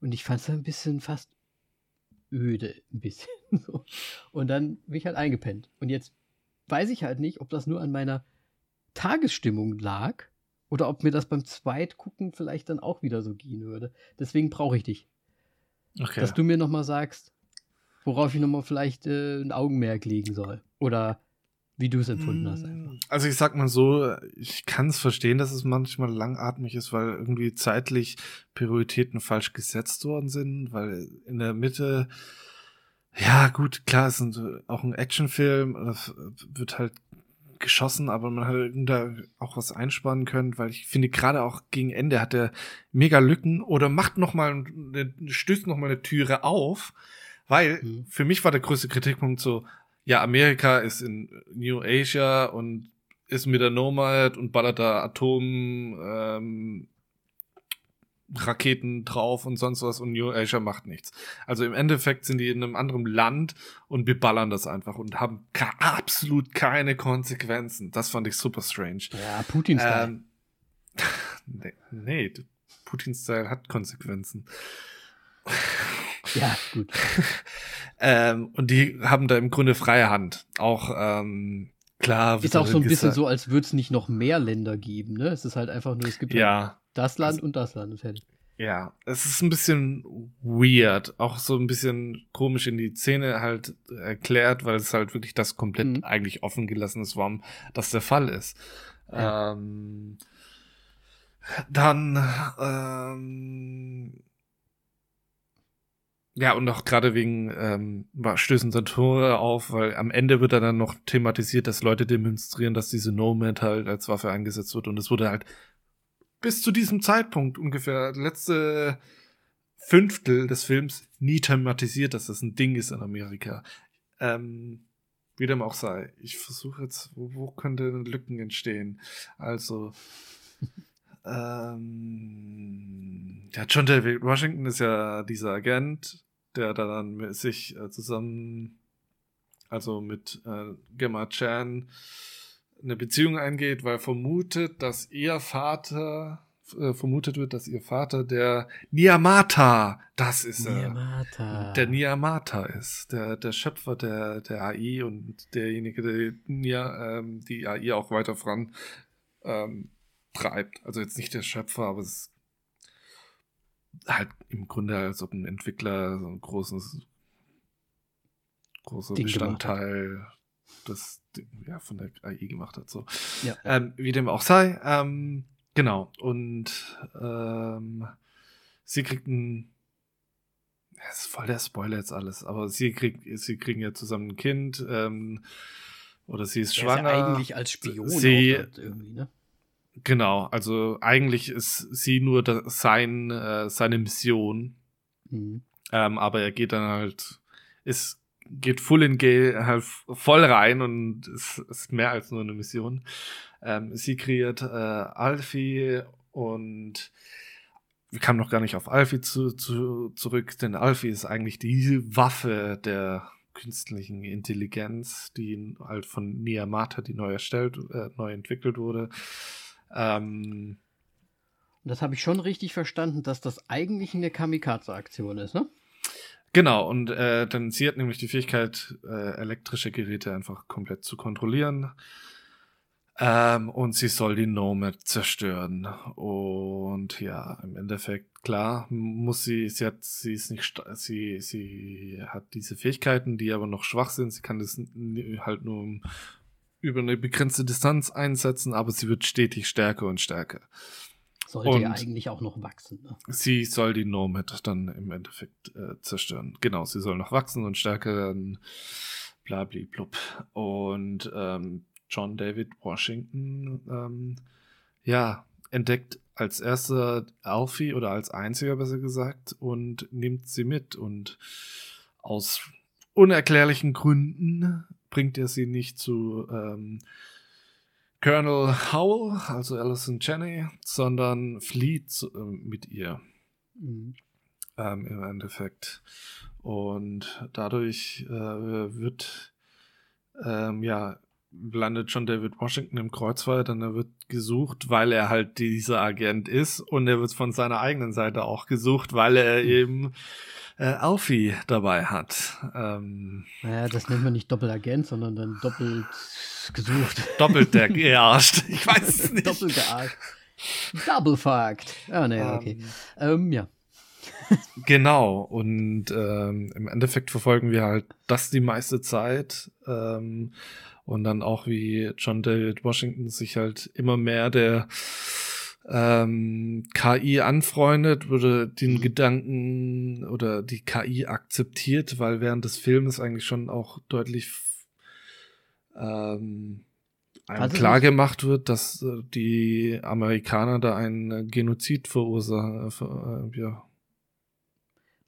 Und ich fand es ein bisschen fast öde, ein bisschen. so. Und dann bin ich halt eingepennt. Und jetzt weiß ich halt nicht, ob das nur an meiner Tagesstimmung lag oder ob mir das beim Zweitgucken vielleicht dann auch wieder so gehen würde. Deswegen brauche ich dich. Okay. Dass du mir nochmal sagst, worauf ich nochmal vielleicht äh, ein Augenmerk legen soll. Oder wie du es empfunden hast. Einfach. Mm, also ich sag mal so, ich kann es verstehen, dass es manchmal langatmig ist, weil irgendwie zeitlich Prioritäten falsch gesetzt worden sind, weil in der Mitte, ja gut, klar, es ist auch ein Actionfilm, das wird halt geschossen, aber man hat da auch was einspannen können, weil ich finde, gerade auch gegen Ende hat er mega Lücken oder macht noch mal, eine, stößt noch mal eine Türe auf, weil mhm. für mich war der größte Kritikpunkt so, ja, Amerika ist in New Asia und ist mit der Nomad und ballert da Atom, ähm, Raketen drauf und sonst was und New Asia macht nichts. Also im Endeffekt sind die in einem anderen Land und beballern das einfach und haben absolut keine Konsequenzen. Das fand ich super strange. Ja, Putin-Style. Ähm, nee, nee Putin-Style hat Konsequenzen. Ja, gut. ähm, und die haben da im Grunde freie Hand. Auch ähm, klar. Ist auch so ein bisschen so, als würde es nicht noch mehr Länder geben. Ne? Es ist halt einfach nur, es gibt ja. Das Land und das Land fertig. Ja, es ist ein bisschen weird, auch so ein bisschen komisch in die Szene halt erklärt, weil es halt wirklich das komplett mhm. eigentlich offen gelassen ist, warum das der Fall ist. Ja. Ähm, dann ähm, ja, und auch gerade wegen ähm, stößen Tore auf, weil am Ende wird dann noch thematisiert, dass Leute demonstrieren, dass diese Nomad halt als Waffe eingesetzt wird und es wurde halt bis zu diesem Zeitpunkt ungefähr letzte Fünftel des Films nie thematisiert, dass das ein Ding ist in Amerika. Ähm, wie dem auch sei. Ich versuche jetzt, wo, wo könnte Lücken entstehen? Also, ähm, ja, John David Washington ist ja dieser Agent, der dann sich äh, zusammen, also mit äh, Gemma Chan, eine Beziehung eingeht, weil vermutet, dass ihr Vater äh, vermutet wird, dass ihr Vater der Niamata, das ist er, Niamata. der Niamata ist, der, der Schöpfer der, der AI und derjenige, der Nia, ähm, die AI auch weiter voran ähm, treibt. Also jetzt nicht der Schöpfer, aber es ist halt im Grunde, als ob ein Entwickler so ein großes, großer Ding Bestandteil des, ja, von der AI gemacht hat. So. Ja. Ähm, wie dem auch sei. Ähm, genau. Und ähm, sie kriegt ein. Das ist voll der Spoiler jetzt alles, aber sie kriegt, sie kriegen ja zusammen ein Kind, ähm, oder sie ist Der schwanger. Ist ja eigentlich als Spion Sie- irgendwie, ne? Genau, also eigentlich ist sie nur da, sein, äh, seine Mission, Mhm. ähm, aber er geht dann halt, ist, geht full in Gale halt voll rein und es ist mehr als nur eine Mission. Ähm, sie kreiert äh, Alfie und wir kamen noch gar nicht auf Alfie zu, zu, zurück, denn Alfie ist eigentlich die Waffe der künstlichen Intelligenz, die halt von Niamata, die neu erstellt, äh, neu entwickelt wurde. Ähm, das habe ich schon richtig verstanden, dass das eigentlich eine Kamikaze-Aktion ist, ne? Genau, und äh, dann sie hat nämlich die Fähigkeit, äh, elektrische Geräte einfach komplett zu kontrollieren. Ähm, und sie soll die Nomad zerstören. Und ja, im Endeffekt, klar, muss sie, sie hat, sie ist nicht, sie, sie hat diese Fähigkeiten, die aber noch schwach sind. Sie kann das halt nur über eine begrenzte Distanz einsetzen, aber sie wird stetig stärker und stärker. Sollte ja Und- eigentlich auch noch wachsen. Ne? Sie soll die Nomad dann im Endeffekt äh, zerstören. Genau, sie soll noch wachsen und stärker werden. Blabli-blub. Und ähm, John David Washington, ähm, ja, entdeckt als erster Alfie oder als einziger besser gesagt und nimmt sie mit und aus unerklärlichen Gründen bringt er sie nicht zu ähm, Colonel Howell, also Alison Janney, sondern flieht äh, mit ihr Mhm. ähm, im Endeffekt. Und dadurch äh, wird, ähm, ja, landet John David Washington im Kreuzfeuer, dann er wird gesucht, weil er halt dieser Agent ist und er wird von seiner eigenen Seite auch gesucht, weil er eben äh, Alfie dabei hat. Ähm, Naja, das nennt man nicht Doppelagent, sondern dann doppelt gesucht. doppelt der gearscht. Ich weiß es nicht. Doppelt geargt. Double fucked. Ah, naja, okay. Ähm, ja. Genau, und ähm, im Endeffekt verfolgen wir halt das die meiste Zeit. Ähm, und dann auch, wie John David Washington sich halt immer mehr der ähm, KI anfreundet oder den Mhm. Gedanken oder die KI akzeptiert, weil während des Filmes eigentlich schon auch deutlich ähm, einem klar gemacht wird, dass äh, die Amerikaner da einen Genozid verursachen, ver, äh, ja,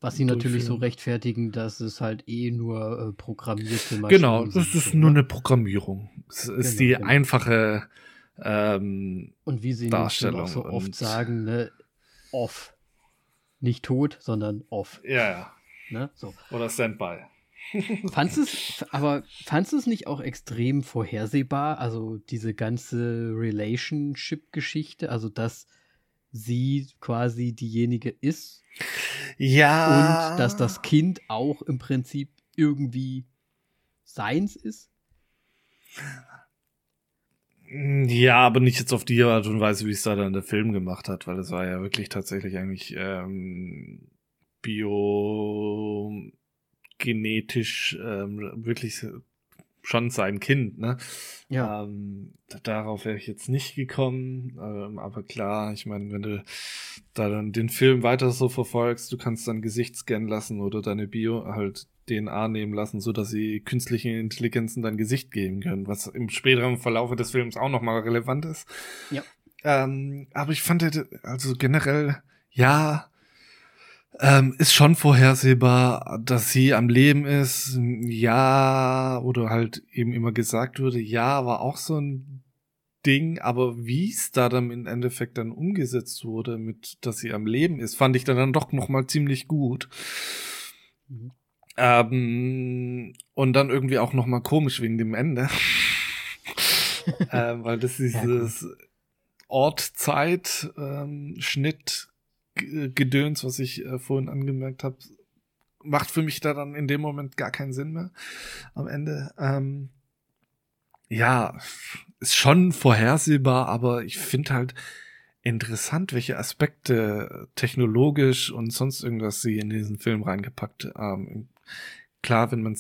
Was sie natürlich so rechtfertigen, dass es halt eh nur äh, programmierte Maschinen Genau, das sind, ist so, nur ne? eine Programmierung. Es ist Genau, die genau. einfache ähm, Und wie sie Darstellung auch so oft sagen, ne, off. Nicht tot, sondern off. ja, ja. Ne? So. Oder Standby. Fandst es, aber fandst du es nicht auch extrem vorhersehbar? Also diese ganze Relationship-Geschichte, also dass sie quasi diejenige ist Ja. und dass das Kind auch im Prinzip irgendwie seins ist? Ja, aber nicht jetzt auf die Art und Weise, wie es da dann der Film gemacht hat, weil es war ja wirklich tatsächlich eigentlich ähm, biogenetisch ähm, wirklich schon sein Kind, ne? Ja. Ähm, darauf wäre ich jetzt nicht gekommen, ähm, aber klar, ich meine, wenn du da dann den Film weiter so verfolgst, du kannst dann Gesicht scannen lassen oder deine Bio halt DNA nehmen lassen, so dass sie künstlichen Intelligenzen dein Gesicht geben können, was im späteren Verlaufe des Films auch nochmal relevant ist. Ja. Ähm, aber ich fand, also generell, ja, Ähm, ist schon vorhersehbar, dass sie am Leben ist. Ja, oder halt eben immer gesagt wurde, ja, war auch so ein Ding, aber wie es da dann im Endeffekt dann umgesetzt wurde, mit, dass sie am Leben ist, fand ich dann, dann doch noch mal ziemlich gut. Mhm. Ähm, und dann irgendwie auch noch mal komisch wegen dem Ende. ähm, weil das dieses Ort, Zeit, ähm, Gedöns, was ich äh, vorhin angemerkt habe, macht für mich da dann in dem Moment gar keinen Sinn mehr am Ende. Ähm, ja, ist schon vorhersehbar, aber ich finde halt interessant, welche Aspekte technologisch und sonst irgendwas sie in diesen Film reingepackt haben. Klar, wenn man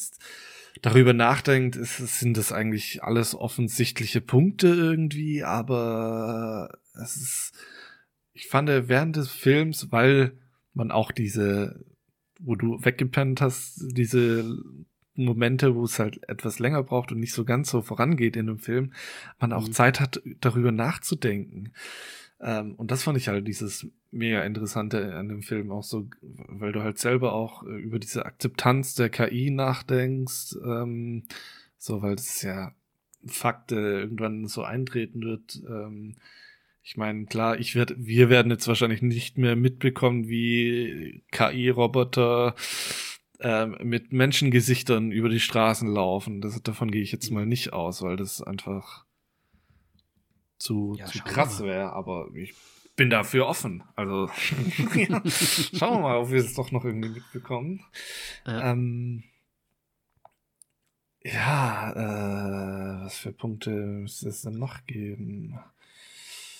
darüber nachdenkt, ist, sind das eigentlich alles offensichtliche Punkte irgendwie, aber es ist, ich fand während des Films, weil man auch diese, wo du weggepennt hast, diese Momente, wo es halt etwas länger braucht und nicht so ganz so vorangeht in dem Film, man auch mhm. Zeit hat, darüber nachzudenken. Ähm, und das fand ich halt dieses mega interessante an dem Film auch so, weil du halt selber auch äh, über diese Akzeptanz der KI nachdenkst, ähm, so, weil das ja Fakt äh, irgendwann so eintreten wird. Ähm, ich meine, klar, ich werde, wir werden jetzt wahrscheinlich nicht mehr mitbekommen, wie KI-Roboter ähm, mit Menschengesichtern über die Straßen laufen. Das, davon gehe ich jetzt mal nicht aus, weil das einfach zu, ja, zu krass wäre. Aber ich bin dafür offen. Also ja, schauen wir mal, ob wir es doch noch irgendwie mitbekommen. Ja, ähm, ja äh, was für Punkte müsste es denn noch geben?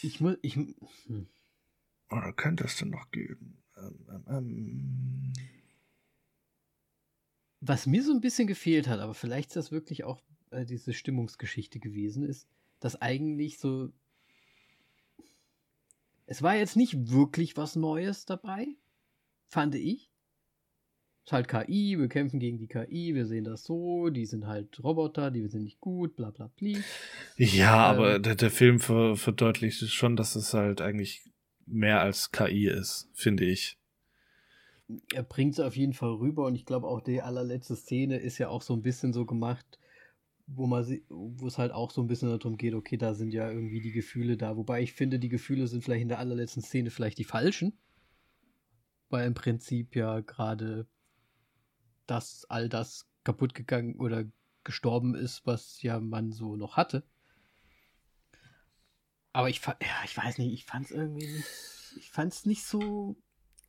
Ich muss, ich. Hm. Oder könnte es denn noch geben? Ähm, ähm, ähm was mir so ein bisschen gefehlt hat, aber vielleicht ist das wirklich auch äh, diese Stimmungsgeschichte gewesen, ist, dass eigentlich so. Es war jetzt nicht wirklich was Neues dabei, fand ich. Ist halt KI, wir kämpfen gegen die KI, wir sehen das so, die sind halt Roboter, die sind nicht gut, bla bla bla. Ja, ähm, aber der, der Film ver, verdeutlicht schon, dass es halt eigentlich mehr als KI ist, finde ich er bringt es auf jeden Fall rüber und ich glaube auch die allerletzte Szene ist ja auch so ein bisschen so gemacht, wo man wo es halt auch so ein bisschen darum geht, okay, da sind ja irgendwie die Gefühle da. Wobei ich finde, die Gefühle sind vielleicht in der allerletzten Szene vielleicht die falschen. Weil im Prinzip ja gerade das, all das kaputt gegangen oder gestorben ist, was ja man so noch hatte. Aber ich, ja, ich weiß nicht, ich fand es irgendwie nicht, ich fand es nicht so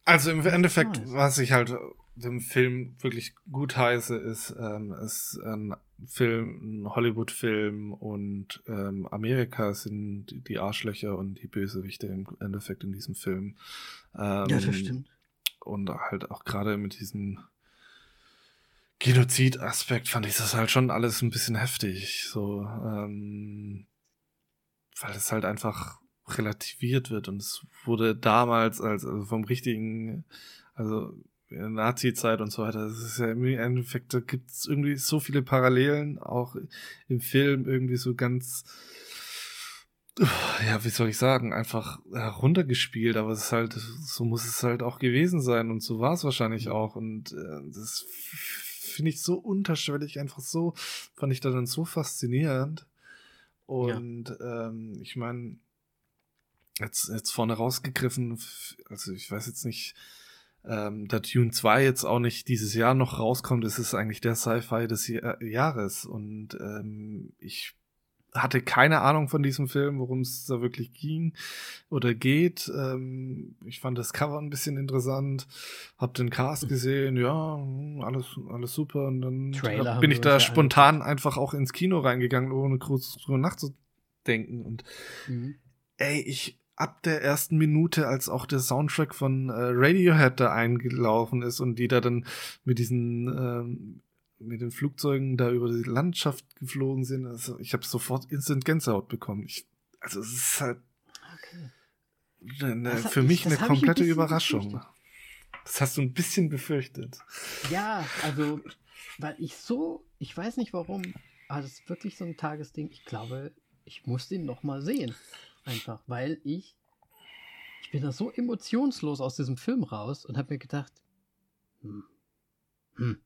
also im Endeffekt, nice. was ich halt dem Film wirklich gut heiße, ist, ähm, ist ein Film, ein Hollywood-Film und ähm, Amerika sind die Arschlöcher und die Bösewichte im Endeffekt in diesem Film. Ähm, ja, das stimmt. Und halt auch gerade mit diesem Genozid-Aspekt fand ich das halt schon alles ein bisschen heftig. So, ähm, weil es halt einfach relativiert wird. Und es wurde damals als also vom richtigen, also Nazi-Zeit und so weiter. Das ist ja im Endeffekt, da gibt es irgendwie so viele Parallelen, auch im Film irgendwie so ganz, ja, wie soll ich sagen, einfach heruntergespielt, aber es ist halt, so muss es halt auch gewesen sein und so war es wahrscheinlich auch. Und äh, das finde ich so unterschwellig, einfach so, fand ich da dann so faszinierend. Und ja. ähm, ich meine, jetzt, jetzt vorne rausgegriffen, also ich weiß jetzt nicht, ähm, da Dune 2 jetzt auch nicht dieses Jahr noch rauskommt, ist es eigentlich der Sci-Fi des Jahr Jahres. Und ähm, ich hatte keine Ahnung von diesem Film, worum es da wirklich ging oder geht. Ähm, ich fand das Cover ein bisschen interessant, hab den Cast gesehen, ja, alles, alles super. Und dann Trailer bin ich da spontan einfach auch ins Kino reingegangen, ohne groß drüber nachzudenken. Und mhm. ey, ich ab der ersten Minute, als auch der Soundtrack von äh, Radiohead da eingelaufen ist und die da dann mit diesen ähm, mit den Flugzeugen da über die Landschaft geflogen sind. Also ich habe sofort instant Gänsehaut bekommen. Ich, also es ist halt okay. eine, für mich ich, eine komplette ein Überraschung. Befürchtet. Das hast du ein bisschen befürchtet. Ja, also weil ich so, ich weiß nicht warum, aber das ist wirklich so ein Tagesding. Ich glaube, ich muss den noch mal sehen. Einfach, weil ich ich bin da so emotionslos aus diesem Film raus und habe mir gedacht, hm, hm.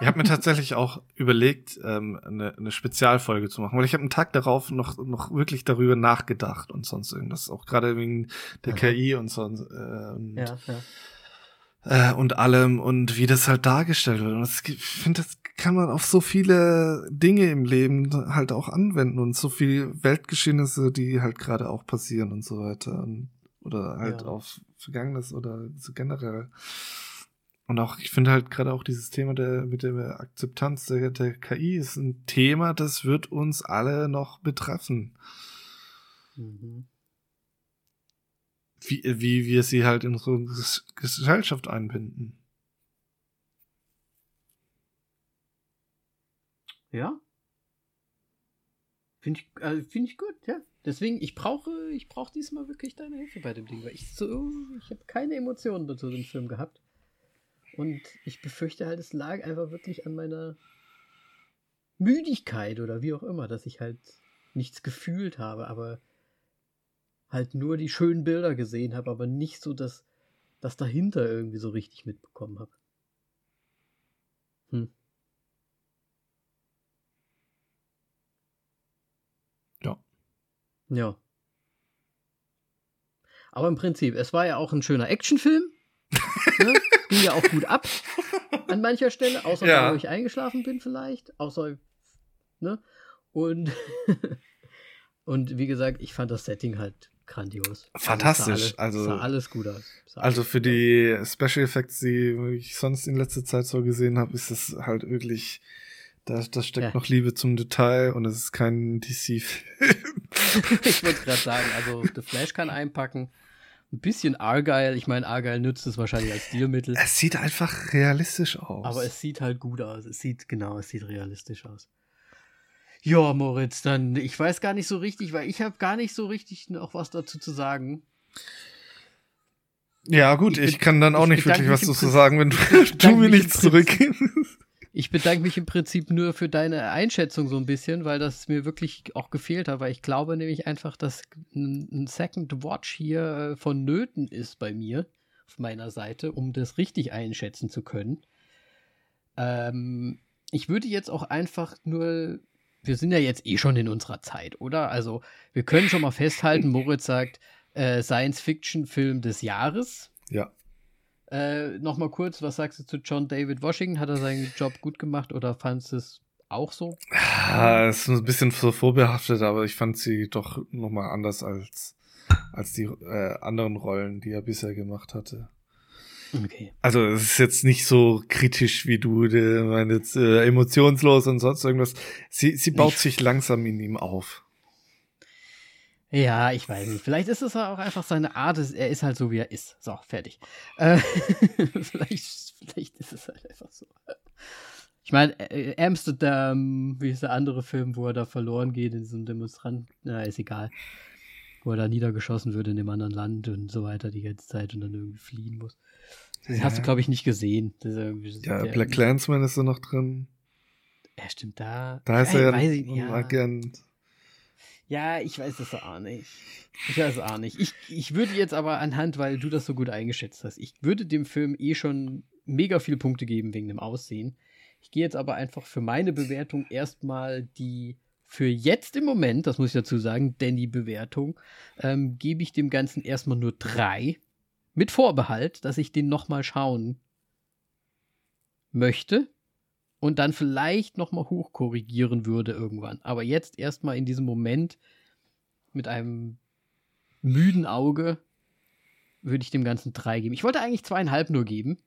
Ich habe mir tatsächlich auch überlegt, ähm, eine, eine Spezialfolge zu machen, weil ich habe einen Tag darauf noch noch wirklich darüber nachgedacht und sonst irgendwas, auch gerade wegen der Aha. KI und so. Äh, und, ja, ja. Äh, und allem und wie das halt dargestellt wird. Und das, ich finde, das kann man auf so viele Dinge im Leben halt auch anwenden und so viel Weltgeschehnisse, die halt gerade auch passieren und so weiter. Und, oder halt ja. auf Vergangenes oder so generell. Und auch, ich finde halt gerade auch dieses Thema der, mit der Akzeptanz der, der KI ist ein Thema, das wird uns alle noch betreffen. Mhm. Wie, wie wir sie halt in unsere Gesellschaft einbinden. Ja. Finde ich, also find ich gut, ja. Deswegen, ich brauche, ich brauche diesmal wirklich deine Hilfe bei dem Ding, weil ich so, ich habe keine Emotionen dazu dem Film gehabt. Und ich befürchte halt, es lag einfach wirklich an meiner Müdigkeit oder wie auch immer, dass ich halt nichts gefühlt habe, aber halt nur die schönen Bilder gesehen habe, aber nicht so das, das dahinter irgendwie so richtig mitbekommen habe. Hm. Ja. Ja. Aber im Prinzip, es war ja auch ein schöner Actionfilm. Ne? ging ja auch gut ab an mancher Stelle, außer ja. wo ich eingeschlafen bin vielleicht, außer, ne? Und, und wie gesagt, ich fand das Setting halt grandios. Also Fantastisch. Also, sah, alle, also, sah alles gut aus. Sah also für die Special Effects, die ich sonst in letzter Zeit so gesehen habe, ist es halt wirklich, da, da steckt ja. noch Liebe zum Detail und es ist kein DC-Film. ich wollte gerade sagen, also The Flash kann einpacken ein bisschen Argyle. Ich meine, Argyle nützt es wahrscheinlich als Stilmittel. Es sieht einfach realistisch aus. Aber es sieht halt gut aus. Es sieht, genau, es sieht realistisch aus. Ja, Moritz, dann, ich weiß gar nicht so richtig, weil ich habe gar nicht so richtig noch was dazu zu sagen. Ja, gut, ich, ich kann dann auch nicht wirklich was dazu sagen, wenn du, du mir nichts zurückgibst. Ich bedanke mich im Prinzip nur für deine Einschätzung so ein bisschen, weil das mir wirklich auch gefehlt hat, weil ich glaube nämlich einfach, dass ein Second Watch hier äh, vonnöten ist bei mir, auf meiner Seite, um das richtig einschätzen zu können. Ähm, ich würde jetzt auch einfach nur, wir sind ja jetzt eh schon in unserer Zeit, oder? Also wir können schon mal festhalten, Moritz sagt, äh, Science-Fiction-Film des Jahres. Ja. Äh, Nochmal kurz, was sagst du zu John David Washington? Hat er seinen Job gut gemacht oder fandest du es auch so? Ja, ist ein bisschen so vorbehaftet, aber ich fand sie doch nochmal anders als, als die äh, anderen Rollen, die er bisher gemacht hatte. Okay. Also es ist jetzt nicht so kritisch wie du, jetzt äh, emotionslos und sonst irgendwas. Sie, sie baut ich sich langsam in ihm auf. Ja, ich weiß nicht. Vielleicht ist es auch einfach seine Art. Er ist halt so, wie er ist. So, fertig. Äh, vielleicht, vielleicht ist es halt einfach so. Ich meine, äh, Amsterdam, wie ist der andere Film, wo er da verloren geht in diesem Demonstranten? Na, ist egal. Wo er da niedergeschossen wird in dem anderen Land und so weiter die ganze Zeit und dann irgendwie fliehen muss. Das ja. hast du, glaube ich, nicht gesehen. ja, Black Clansman ist da noch drin. Ja, stimmt, da. Da ist er ja ein Agent. Ja, ich weiß es auch nicht. Ich weiß es auch nicht. Ich, ich würde jetzt aber anhand, weil du das so gut eingeschätzt hast, ich würde dem Film eh schon mega viele Punkte geben wegen dem Aussehen. Ich gehe jetzt aber einfach für meine Bewertung erstmal die für jetzt im Moment, das muss ich dazu sagen, denn die Bewertung, ähm, gebe ich dem Ganzen erstmal nur drei. Mit Vorbehalt, dass ich den nochmal schauen möchte und dann vielleicht nochmal hochkorrigieren würde irgendwann. Aber jetzt erstmal in diesem Moment mit einem müden Auge würde ich dem Ganzen drei geben. Ich wollte eigentlich zweieinhalb nur geben,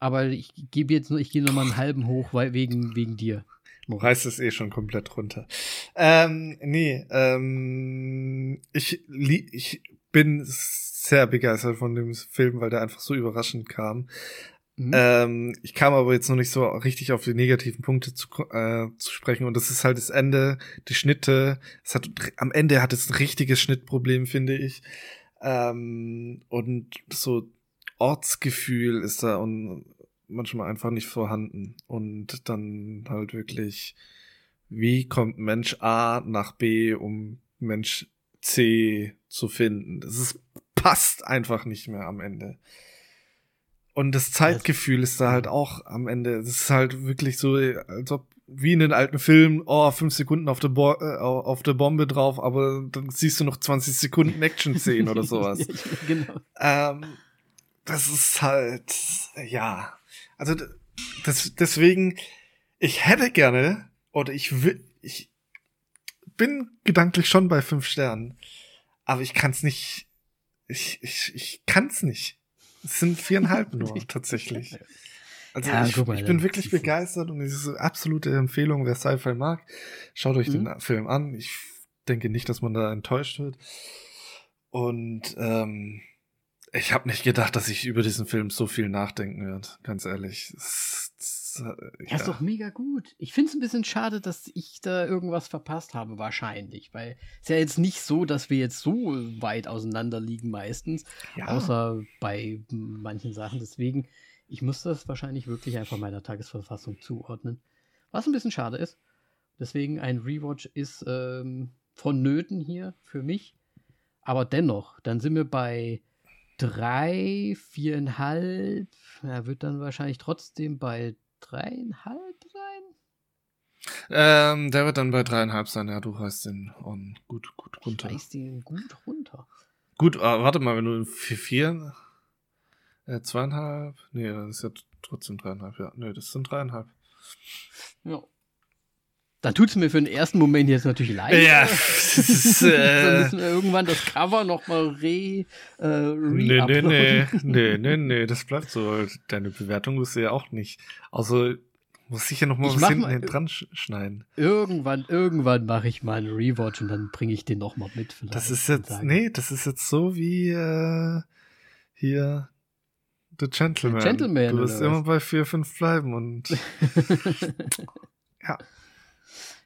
aber ich gebe jetzt nur, ich gehe nochmal einen halben hoch, weil wegen, wegen dir. Du reißt es eh schon komplett runter. Ähm, nee, ähm, ich, ich bin sehr begeistert von dem Film, weil der einfach so überraschend kam. Mhm. Ähm, ich kam aber jetzt noch nicht so richtig auf die negativen Punkte zu, äh, zu sprechen. Und das ist halt das Ende, die Schnitte. Es hat, am Ende hat es ein richtiges Schnittproblem, finde ich. Ähm, und so Ortsgefühl ist da und manchmal einfach nicht vorhanden. Und dann halt wirklich, wie kommt Mensch A nach B, um Mensch C zu finden? Das ist passt einfach nicht mehr am Ende. Und das Zeitgefühl ist da halt auch am Ende. Es ist halt wirklich so, als ob wie in den alten Filmen, oh, fünf Sekunden auf der, Bo äh, auf der Bombe drauf, aber dann siehst du noch 20 Sekunden Action-Szenen oder sowas. genau. Ähm, das ist halt, ja. Also, das, deswegen, ich hätte gerne, oder ich will, ich bin gedanklich schon bei fünf Sternen, aber ich kann's nicht, ich, ich, ich kann's nicht. Es sind viereinhalb nur, tatsächlich. Also ja, ich, mal, ich bin wirklich begeistert und es ist eine absolute Empfehlung, wer Sci-Fi mag, schaut euch mhm. den Film an. Ich denke nicht, dass man da enttäuscht wird. Und ähm, ich habe nicht gedacht, dass ich über diesen Film so viel nachdenken werde, ganz ehrlich. Das, das, ja. ja, ist doch mega gut. Ich finde es ein bisschen schade, dass ich da irgendwas verpasst habe, wahrscheinlich. Weil es ist ja jetzt nicht so, dass wir jetzt so weit auseinander liegen meistens. Ja. Außer bei manchen Sachen. Deswegen ich muss das wahrscheinlich wirklich einfach meiner Tagesverfassung zuordnen. Was ein bisschen schade ist. Deswegen ein Rewatch ist ähm, vonnöten hier für mich. Aber dennoch, dann sind wir bei drei, viereinhalb. Er wird dann wahrscheinlich trotzdem bei dreieinhalb sein. Ähm, der wird dann bei dreieinhalb sein, ja, du reißt den on gut, gut runter. Ich reiß den gut runter. Gut, äh, warte mal, wenn du vier, vier äh, zweieinhalb? Nee, das ist ja trotzdem dreieinhalb, ja. Nee, das sind dreieinhalb. Ja. Dann tut es mir für den ersten Moment jetzt natürlich leid. Ja, das ist, äh, Dann müssen wir irgendwann das Cover nochmal re, äh, re nee, nee, nee, nee, nee, nee, das bleibt so. Deine Bewertung musst du ja auch nicht. Also muss ich ja noch mal ich was hinten mal, dran schneiden. Irgendwann, irgendwann mache ich mal einen Rewatch und dann bringe ich den noch mal mit. Vielleicht das ist jetzt, nee, das ist jetzt so wie äh, hier The Gentleman. The Gentleman. Du wirst immer bei 4, 5 bleiben und. ja.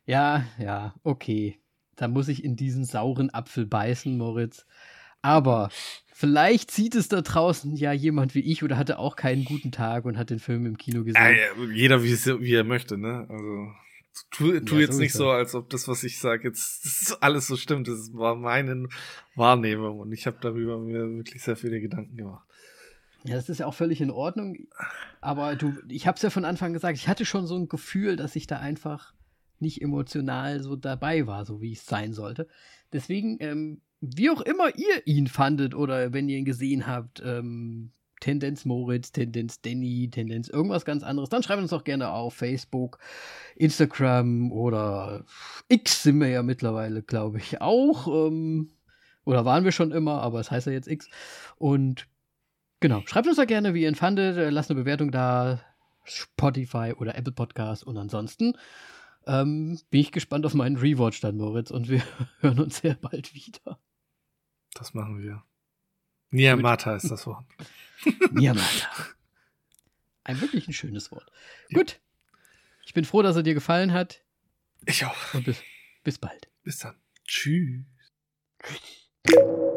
Ja, ja, okay. Da muss ich in diesen sauren Apfel beißen, Moritz. Aber vielleicht sieht es da draußen ja jemand wie ich oder hatte auch keinen guten Tag und hat den Film im Kino gesehen. Ja, jeder wie, wie, er möchte, ne? Also tu, tu ja, jetzt so nicht so, als ob das, was ich sage, jetzt alles so stimmt. Das war meine Wahrnehmung und ich habe darüber mir wirklich sehr viele Gedanken gemacht. Ja, das ist ja auch völlig in Ordnung. Aber du, ich habe es ja von Anfang gesagt, ich hatte schon so ein Gefühl, dass ich da einfach nicht emotional so dabei war, so wie es sein sollte. Deswegen, ähm, wie auch immer ihr ihn fandet oder wenn ihr ihn gesehen habt, ähm, Tendenz Moritz, Tendenz Danny, Tendenz irgendwas ganz anderes, dann schreibt uns doch gerne auf Facebook, Instagram oder X sind wir ja mittlerweile, glaube ich, auch. Ähm, oder waren wir schon immer, aber es heißt ja jetzt X. Und Genau. Schreibt uns da gerne, wie ihr ihn fandet. Lasst eine Bewertung da. Spotify oder Apple Podcast. Und ansonsten ähm, bin ich gespannt auf meinen Rewatch dann, Moritz. Und wir hören uns sehr bald wieder. Das machen wir. Niamata ist das Wort. Niamata. Ein wirklich ein schönes Wort. Ja. Gut. Ich bin froh, dass er dir gefallen hat. Ich auch. Und bis, bis bald. Bis dann. Tschüss. Tschüss.